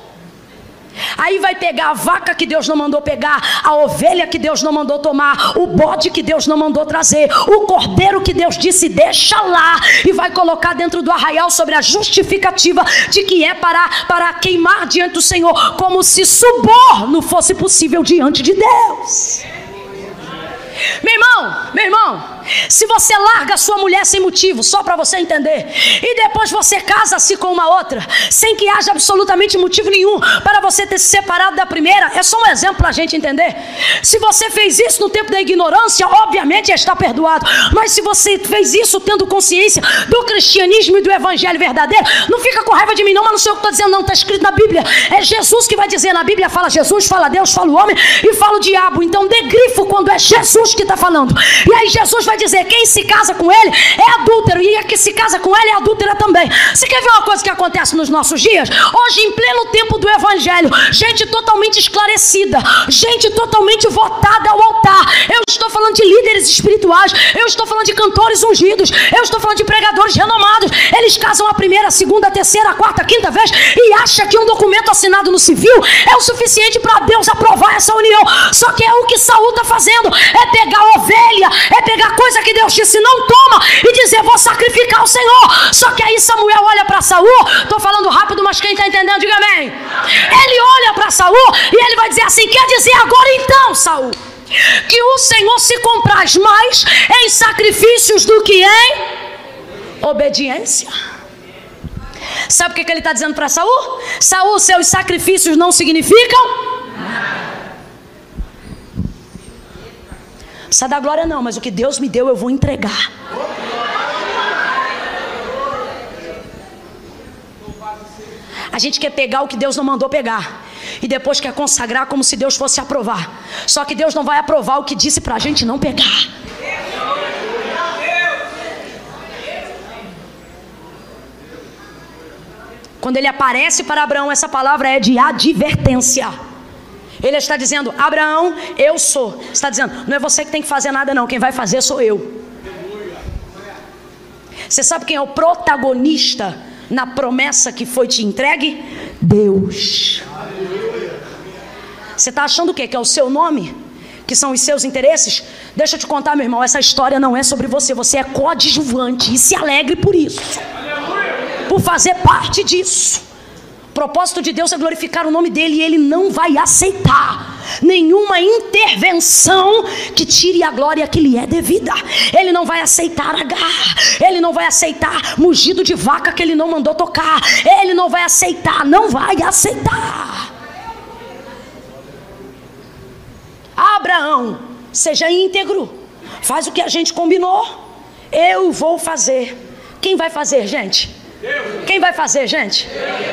Aí vai pegar a vaca que Deus não mandou pegar, a ovelha que Deus não mandou tomar, o bode que Deus não mandou trazer, o cordeiro que Deus disse deixa lá, e vai colocar dentro do arraial sobre a justificativa de que é para, para queimar diante do Senhor, como se suborno fosse possível diante de Deus. Meu irmão, meu irmão, se você larga sua mulher sem motivo, só para você entender, e depois você casa-se com uma outra, sem que haja absolutamente motivo nenhum para você ter se separado da primeira, é só um exemplo para a gente entender. Se você fez isso no tempo da ignorância, obviamente está perdoado. Mas se você fez isso tendo consciência do cristianismo e do evangelho verdadeiro, não fica com raiva de mim, não, mas não sei o que estou dizendo, não, está escrito na Bíblia. É Jesus que vai dizer na Bíblia: fala Jesus, fala Deus, fala o homem e fala o diabo. Então dê grifo quando é Jesus que está falando. E aí Jesus vai dizer: quem se casa com ele é adúltero, e a que se casa com ele é adúltera também. Você quer ver uma coisa que acontece nos nossos dias? Hoje, em pleno tempo do evangelho, gente totalmente esclarecida, gente totalmente votada ao altar. Eu estou falando de líderes espirituais, eu estou falando de cantores ungidos, eu estou falando de pregadores renomados. Eles casam a primeira, a segunda, a terceira, a quarta, a quinta vez e acha que um documento assinado no civil é o suficiente para Deus aprovar essa união. Só que é o que Saul está fazendo: é pegar ovelha, é pegar coisa que Deus disse: não toma, e dizer: vou sacrificar o Senhor. Só que aí Samuel olha para Saul, estou falando rápido, mas quem está entendendo, diga amém. Ele olha para Saul e ele vai dizer assim: quer dizer agora então, Saul, que o Senhor se compraz mais em sacrifícios do que em obediência. Sabe o que, que ele está dizendo para Saul? Saul, seus sacrifícios não significam Só da glória não, mas o que Deus me deu eu vou entregar. A gente quer pegar o que Deus não mandou pegar. E depois quer consagrar como se Deus fosse aprovar. Só que Deus não vai aprovar o que disse para a gente não pegar. Quando ele aparece para Abraão, essa palavra é de advertência. Ele está dizendo: Abraão, eu sou. Está dizendo: não é você que tem que fazer nada, não. Quem vai fazer sou eu. Você sabe quem é o protagonista na promessa que foi te entregue? Deus. Você está achando o quê? Que é o seu nome? Que são os seus interesses? Deixa eu te contar, meu irmão. Essa história não é sobre você. Você é coadjuvante. E se alegre por isso. Por fazer parte disso. Propósito de Deus é glorificar o nome dele e ele não vai aceitar nenhuma intervenção que tire a glória que lhe é devida. Ele não vai aceitar a garra, ele não vai aceitar mugido de vaca que ele não mandou tocar, ele não vai aceitar, não vai aceitar. Abraão, seja íntegro, faz o que a gente combinou. Eu vou fazer. Quem vai fazer, gente? Quem vai fazer, gente?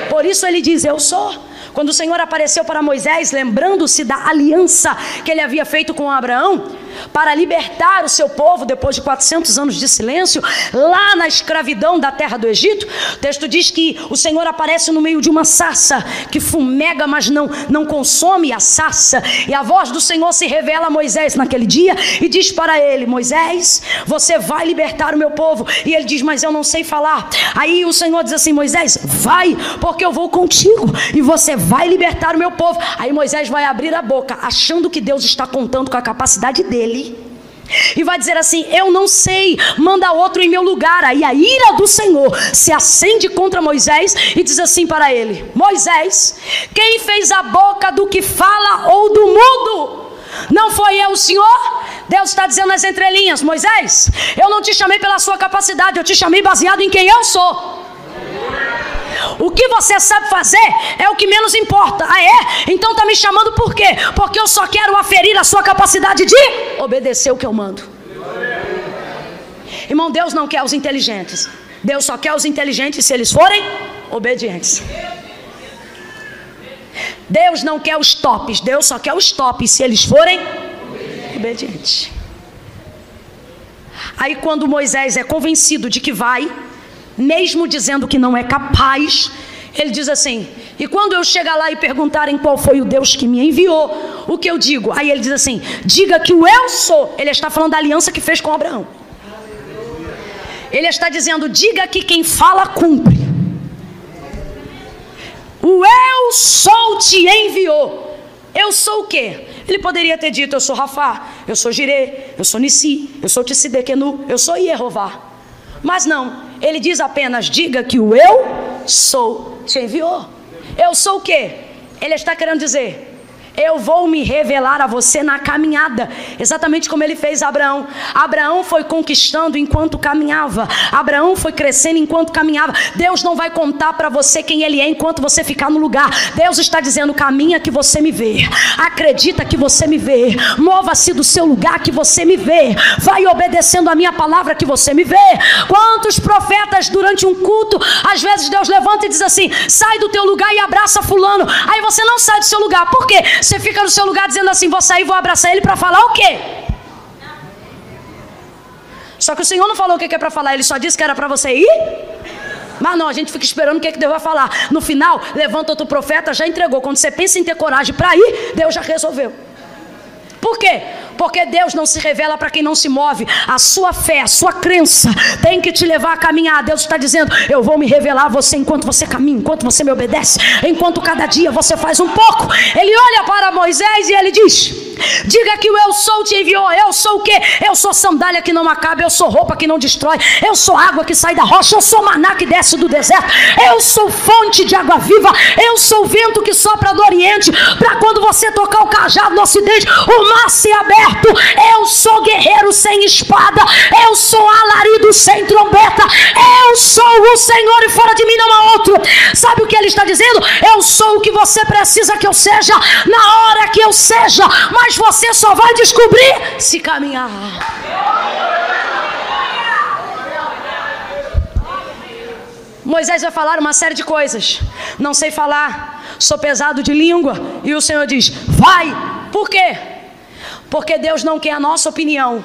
Por isso ele diz: Eu sou. Quando o Senhor apareceu para Moisés, lembrando-se da aliança que ele havia feito com Abraão, para libertar o seu povo depois de 400 anos de silêncio, lá na escravidão da terra do Egito. O texto diz que o Senhor aparece no meio de uma sarça que fumega, mas não, não consome a sarça. E a voz do Senhor se revela a Moisés naquele dia e diz para ele: Moisés, você vai libertar o meu povo. E ele diz: Mas eu não sei falar. Aí o Senhor diz assim: Moisés, vai, porque eu vou contigo e você vai libertar o meu povo. Aí Moisés vai abrir a boca, achando que Deus está contando com a capacidade dele e vai dizer assim: Eu não sei, manda outro em meu lugar. Aí a ira do Senhor se acende contra Moisés e diz assim para ele: Moisés, quem fez a boca do que fala ou do mudo? Não foi eu, o Senhor? Deus está dizendo nas entrelinhas: Moisés, eu não te chamei pela sua capacidade, eu te chamei baseado em quem eu sou. O que você sabe fazer é o que menos importa. Ah, é? Então está me chamando por quê? Porque eu só quero aferir a sua capacidade de obedecer o que eu mando. Irmão, Deus não quer os inteligentes. Deus só quer os inteligentes se eles forem obedientes. Deus não quer os tops. Deus só quer os tops se eles forem obedientes. Aí, quando Moisés é convencido de que vai, mesmo dizendo que não é capaz, ele diz assim: e quando eu chegar lá e perguntarem qual foi o Deus que me enviou, o que eu digo? Aí ele diz assim: diga que o eu sou. Ele está falando da aliança que fez com Abraão. Ele está dizendo: diga que quem fala cumpre. O eu sou te enviou. Eu sou o quê? Ele poderia ter dito: Eu sou Rafá, eu sou Jirê, eu sou Nissi, eu sou Tissidekenu, eu sou Yehová. Mas não, ele diz apenas: diga que o eu sou te enviou. Eu sou o quê? Ele está querendo dizer: eu vou me revelar a você na caminhada, exatamente como ele fez Abraão. Abraão foi conquistando enquanto caminhava. Abraão foi crescendo enquanto caminhava. Deus não vai contar para você quem ele é enquanto você ficar no lugar. Deus está dizendo: caminha que você me vê. Acredita que você me vê. Mova-se do seu lugar que você me vê. Vai obedecendo a minha palavra que você me vê. Quantos profetas durante um culto, às vezes Deus levanta e diz assim: sai do teu lugar e abraça fulano. Aí você não sai do seu lugar. Por quê? Você fica no seu lugar dizendo assim: vou sair, vou abraçar ele para falar o quê? Só que o Senhor não falou o que é para falar, ele só disse que era para você ir. Mas não, a gente fica esperando o que, é que Deus vai falar. No final, levanta outro profeta, já entregou. Quando você pensa em ter coragem para ir, Deus já resolveu. Por quê? Porque Deus não se revela para quem não se move. A sua fé, a sua crença tem que te levar a caminhar. Deus está dizendo: Eu vou me revelar a você enquanto você caminha, enquanto você me obedece, enquanto cada dia você faz um pouco. Ele olha para Moisés e ele diz: Diga que o eu sou te enviou. Eu sou o quê? Eu sou sandália que não acaba, eu sou roupa que não destrói, eu sou água que sai da rocha, eu sou maná que desce do deserto, eu sou fonte de água viva, eu sou vento que sopra do oriente, para quando você tocar o cajado no ocidente, o mar se aberto. Eu sou guerreiro sem espada, eu sou alarido sem trombeta, eu sou o Senhor e fora de mim não há outro. Sabe o que ele está dizendo? Eu sou o que você precisa que eu seja, na hora que eu seja, mas mas você só vai descobrir se caminhar. Moisés vai falar uma série de coisas. Não sei falar, sou pesado de língua. E o Senhor diz: Vai. Por quê? Porque Deus não quer a nossa opinião,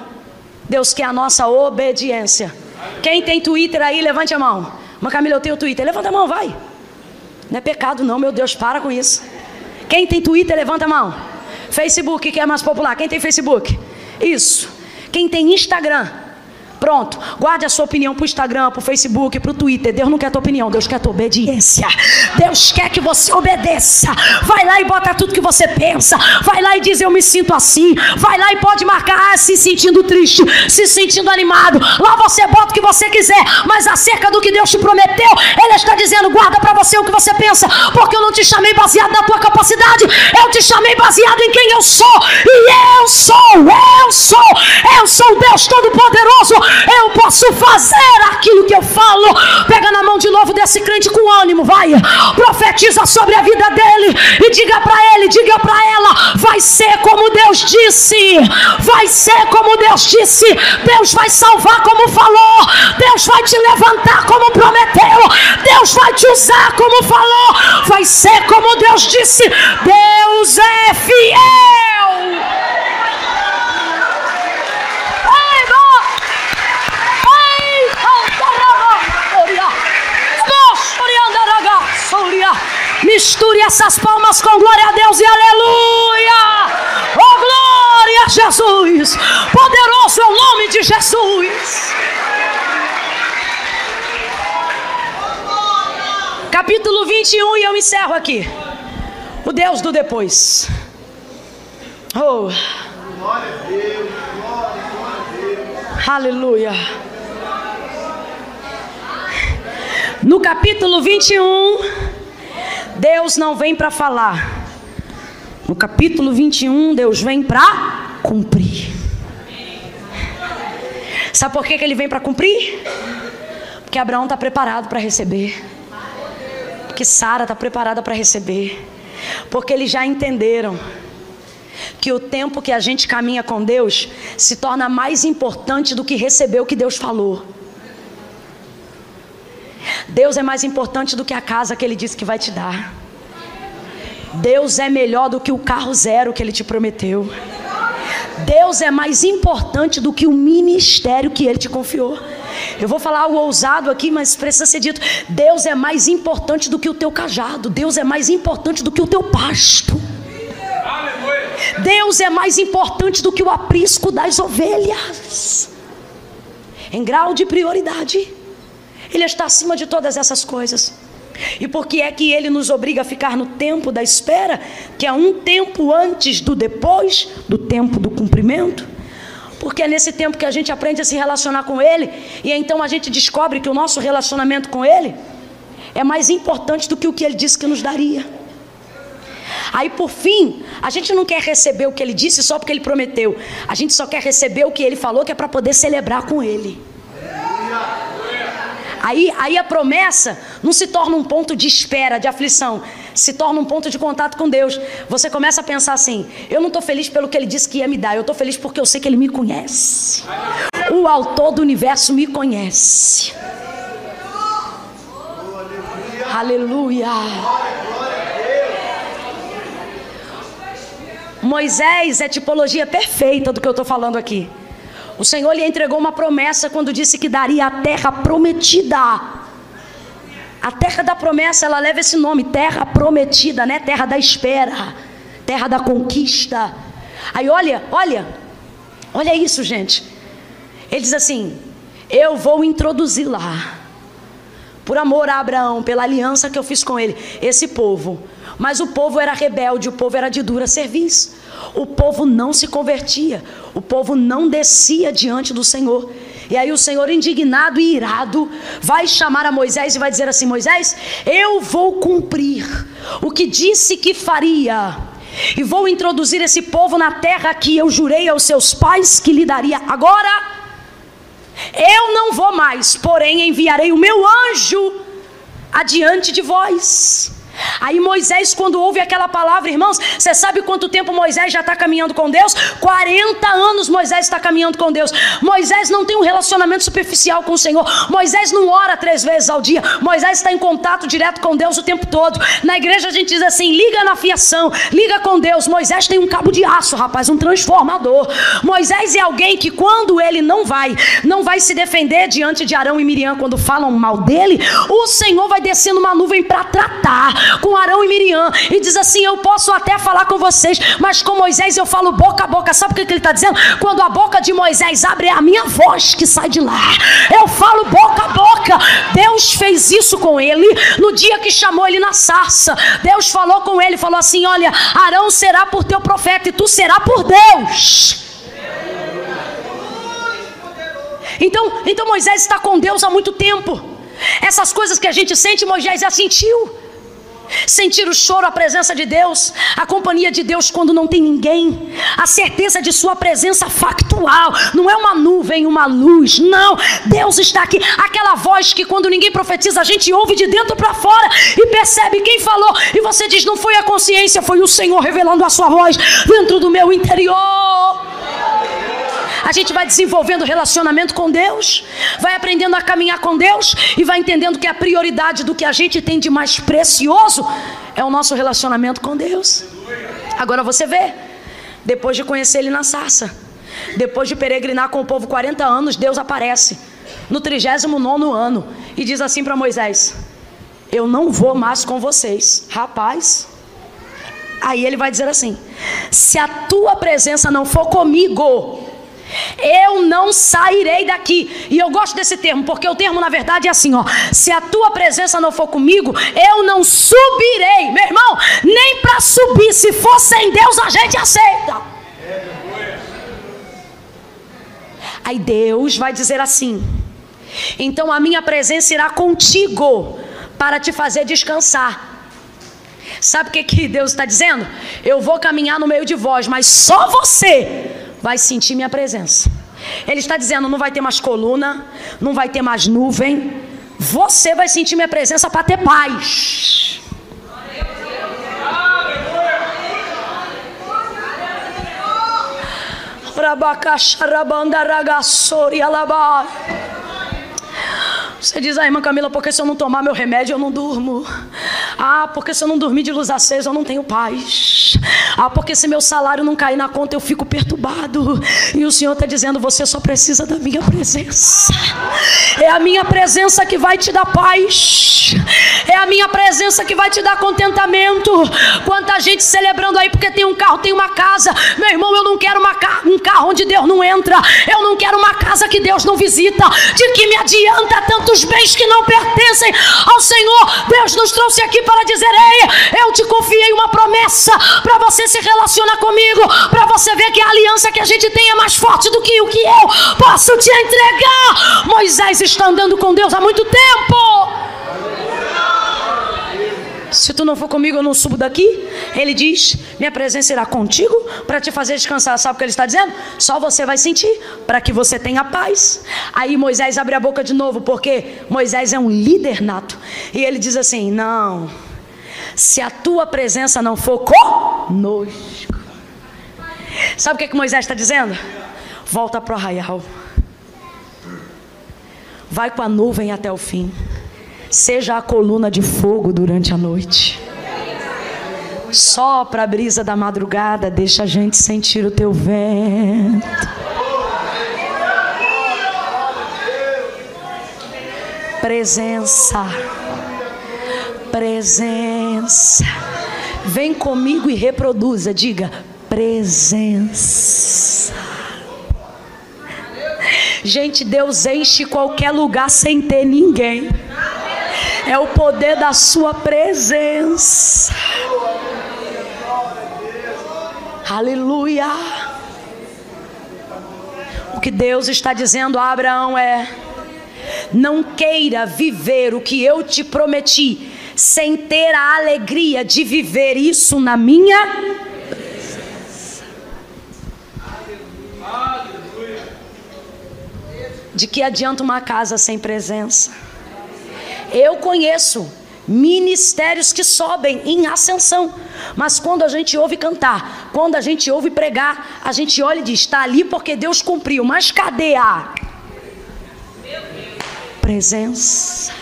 Deus quer a nossa obediência. Quem tem Twitter aí, levante a mão. Mas Camila, eu tenho Twitter. Levanta a mão, vai. Não é pecado, não, meu Deus, para com isso. Quem tem Twitter, levanta a mão. Facebook, que é mais popular. Quem tem Facebook? Isso. Quem tem Instagram? Pronto, guarde a sua opinião para o Instagram, para o Facebook, para o Twitter. Deus não quer a tua opinião, Deus quer tua obediência. Deus quer que você obedeça. Vai lá e bota tudo que você pensa. Vai lá e diz: Eu me sinto assim. Vai lá e pode marcar ah, se sentindo triste, se sentindo animado. Lá você bota o que você quiser. Mas acerca do que Deus te prometeu, Ele está dizendo: Guarda para você o que você pensa. Porque eu não te chamei baseado na tua capacidade. Eu te chamei baseado em quem eu sou. E eu sou, eu sou, eu sou Deus Todo-Poderoso eu posso fazer aquilo que eu falo. Pega na mão de novo desse crente com ânimo, vai. Profetiza sobre a vida dele e diga para ele, diga para ela: vai ser como Deus disse, vai ser como Deus disse. Deus vai salvar como falou, Deus vai te levantar como prometeu, Deus vai te usar como falou, vai ser como Deus disse. Deus é fiel. Misture essas palmas com glória a Deus e aleluia! Oh glória a Jesus! Poderoso é o nome de Jesus! Capítulo 21 e eu encerro aqui. O Deus do depois. Oh. Glória a Deus, glória, glória a Deus. Aleluia. No capítulo 21, Deus não vem para falar. No capítulo 21, Deus vem para cumprir. Sabe por que, que ele vem para cumprir? Porque Abraão está preparado para receber. Porque Sara está preparada para receber. Porque eles já entenderam que o tempo que a gente caminha com Deus se torna mais importante do que receber o que Deus falou. Deus é mais importante do que a casa que Ele disse que vai te dar. Deus é melhor do que o carro zero que Ele te prometeu. Deus é mais importante do que o ministério que Ele te confiou. Eu vou falar algo ousado aqui, mas precisa ser dito. Deus é mais importante do que o teu cajado. Deus é mais importante do que o teu pasto. Deus é mais importante do que o aprisco das ovelhas. Em grau de prioridade. Ele está acima de todas essas coisas. E por que é que ele nos obriga a ficar no tempo da espera, que é um tempo antes do depois, do tempo do cumprimento? Porque é nesse tempo que a gente aprende a se relacionar com ele, e então a gente descobre que o nosso relacionamento com ele é mais importante do que o que ele disse que nos daria. Aí por fim, a gente não quer receber o que ele disse só porque ele prometeu, a gente só quer receber o que ele falou, que é para poder celebrar com ele. Aí, aí a promessa não se torna um ponto de espera, de aflição, se torna um ponto de contato com Deus. Você começa a pensar assim: eu não estou feliz pelo que Ele disse que ia me dar, eu estou feliz porque eu sei que Ele me conhece. O Autor do universo me conhece. Aleluia. Moisés é tipologia perfeita do que eu estou falando aqui. O Senhor lhe entregou uma promessa quando disse que daria a terra prometida. A terra da promessa, ela leva esse nome, terra prometida, né? Terra da espera, terra da conquista. Aí olha, olha, olha isso, gente. Ele diz assim: Eu vou introduzir lá, por amor a Abraão, pela aliança que eu fiz com ele, esse povo. Mas o povo era rebelde, o povo era de dura serviço. O povo não se convertia, o povo não descia diante do Senhor. E aí o Senhor, indignado e irado, vai chamar a Moisés e vai dizer assim: Moisés, eu vou cumprir o que disse que faria. E vou introduzir esse povo na terra que eu jurei aos seus pais que lhe daria. Agora, eu não vou mais, porém enviarei o meu anjo adiante de vós. Aí Moisés, quando ouve aquela palavra, irmãos, você sabe quanto tempo Moisés já está caminhando com Deus? 40 anos Moisés está caminhando com Deus. Moisés não tem um relacionamento superficial com o Senhor. Moisés não ora três vezes ao dia. Moisés está em contato direto com Deus o tempo todo. Na igreja a gente diz assim: liga na fiação, liga com Deus. Moisés tem um cabo de aço, rapaz, um transformador. Moisés é alguém que quando ele não vai, não vai se defender diante de Arão e Miriam quando falam mal dele, o Senhor vai descendo uma nuvem para tratar com Arão e Miriam e diz assim: Eu posso até falar com vocês, mas com Moisés eu falo boca a boca. Sabe o que ele está dizendo? Quando a boca de Moisés abre, é a minha voz que sai de lá. Eu falo boca a boca. Deus fez isso com ele no dia que chamou ele na sarça. Deus falou com ele, falou assim: Olha, Arão será por teu profeta e tu será por Deus. Então, então Moisés está com Deus há muito tempo. Essas coisas que a gente sente, Moisés já sentiu. Sentir o choro, a presença de Deus, a companhia de Deus quando não tem ninguém, a certeza de Sua presença factual, não é uma nuvem, uma luz, não, Deus está aqui. Aquela voz que quando ninguém profetiza, a gente ouve de dentro para fora e percebe quem falou, e você diz: não foi a consciência, foi o Senhor revelando a Sua voz dentro do meu interior a gente vai desenvolvendo relacionamento com Deus, vai aprendendo a caminhar com Deus e vai entendendo que a prioridade do que a gente tem de mais precioso é o nosso relacionamento com Deus. Agora você vê, depois de conhecer Ele na sarça, depois de peregrinar com o povo 40 anos, Deus aparece no 39 ano e diz assim para Moisés: Eu não vou mais com vocês, rapaz. Aí ele vai dizer assim: Se a tua presença não for comigo, eu não sairei daqui. E eu gosto desse termo, porque o termo na verdade é assim, ó. Se a tua presença não for comigo, eu não subirei. Meu irmão, nem para subir, se for sem Deus, a gente aceita. Aí Deus vai dizer assim: Então a minha presença irá contigo para te fazer descansar. Sabe o que, que Deus está dizendo? Eu vou caminhar no meio de vós, mas só você vai sentir minha presença. Ele está dizendo: não vai ter mais coluna, não vai ter mais nuvem. Você vai sentir minha presença para ter paz. Você diz, ah, irmã Camila, porque se eu não tomar meu remédio eu não durmo. Ah, porque se eu não dormir de luz acesa eu não tenho paz. Ah, porque se meu salário não cair na conta eu fico perturbado. E o Senhor está dizendo, você só precisa da minha presença. É a minha presença que vai te dar paz. É a minha presença que vai te dar contentamento. Quanta gente celebrando aí porque tem um carro, tem uma casa. Meu irmão, eu não quero uma ca um carro onde Deus não entra. Eu não quero uma casa que Deus não visita. De que me adianta tantos bens que não pertencem ao Senhor? Deus nos trouxe aqui para dizer: Ei, eu te confiei uma promessa para você se relacionar comigo, para você ver que a aliança que a gente tem é mais forte do que o que eu posso te entregar. Moisés está andando com Deus há muito tempo. Se tu não for comigo, eu não subo daqui. Ele diz: Minha presença irá contigo para te fazer descansar. Sabe o que ele está dizendo? Só você vai sentir para que você tenha paz. Aí Moisés abre a boca de novo, porque Moisés é um líder nato. E ele diz assim: Não, se a tua presença não for conosco. Sabe o que, é que Moisés está dizendo? Volta para o arraial. Vai com a nuvem até o fim. Seja a coluna de fogo durante a noite. Sopra a brisa da madrugada, deixa a gente sentir o teu vento. Presença, presença. Vem comigo e reproduza, diga presença. Gente, Deus enche qualquer lugar sem ter ninguém é o poder da Sua presença. Aleluia. O que Deus está dizendo a Abraão é: não queira viver o que eu te prometi, sem ter a alegria de viver isso na minha presença. De que adianta uma casa sem presença? Eu conheço ministérios que sobem em ascensão. Mas quando a gente ouve cantar, quando a gente ouve pregar, a gente olha e diz: está ali porque Deus cumpriu. Mas cadê a presença?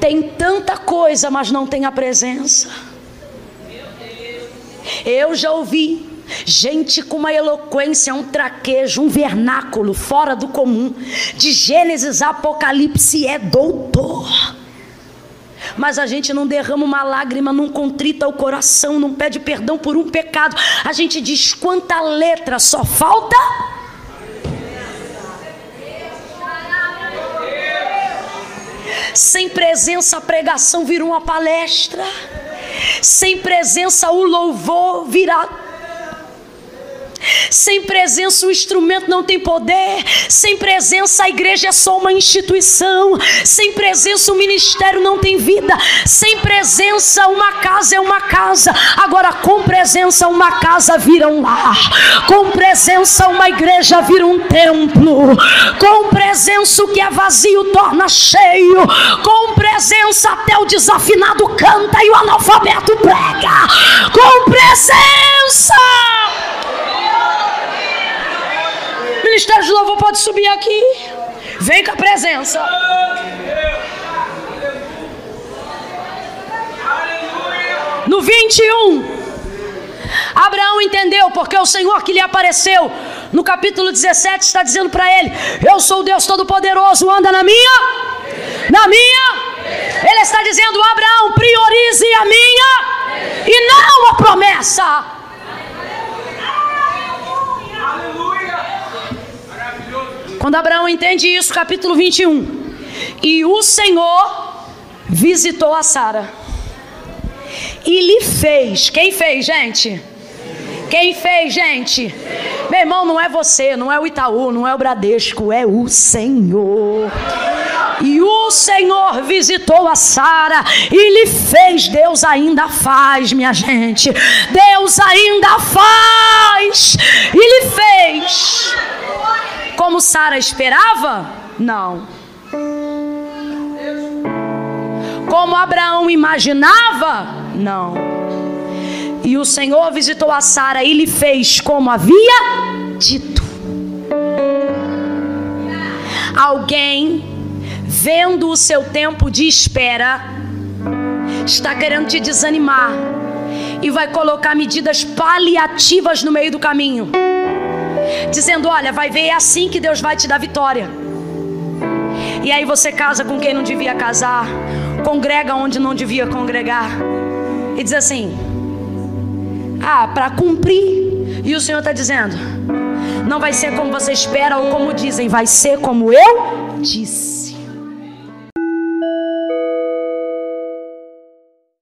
Tem tanta coisa, mas não tem a presença. Eu já ouvi gente com uma eloquência, um traquejo, um vernáculo fora do comum. De Gênesis a Apocalipse é doutor. Mas a gente não derrama uma lágrima, não contrita o coração, não pede perdão por um pecado. A gente diz quanta letra, só falta Sem presença, a pregação vira uma palestra. Sem presença, o louvor virá sem presença, o instrumento não tem poder. Sem presença, a igreja é só uma instituição. Sem presença, o ministério não tem vida. Sem presença, uma casa é uma casa. Agora, com presença, uma casa vira um lar. Com presença, uma igreja vira um templo. Com presença, o que é vazio torna cheio. Com presença, até o desafinado canta e o analfabeto prega. Com presença. Ministério de Louvor pode subir aqui. Vem com a presença. No 21, Abraão entendeu, porque o Senhor que lhe apareceu no capítulo 17 está dizendo para ele: Eu sou o Deus Todo-Poderoso, anda na minha, na minha. Ele está dizendo: Abraão, priorize a minha e não a promessa. Quando Abraão entende isso, capítulo 21. E o Senhor visitou a Sara. E lhe fez. Quem fez, gente? Quem fez, gente? Meu irmão, não é você, não é o Itaú, não é o Bradesco, é o Senhor. E o Senhor visitou a Sara e lhe fez. Deus ainda faz, minha gente. Deus ainda faz. E lhe fez como Sara esperava? Não. Como Abraão imaginava? Não. E o Senhor visitou a Sara e lhe fez como havia dito. Alguém vendo o seu tempo de espera está querendo te desanimar e vai colocar medidas paliativas no meio do caminho dizendo: Olha, vai ver, é assim que Deus vai te dar vitória. E aí você casa com quem não devia casar, congrega onde não devia congregar, e diz assim: Ah, para cumprir. E o Senhor está dizendo: Não vai ser como você espera ou como dizem, vai ser como eu disse.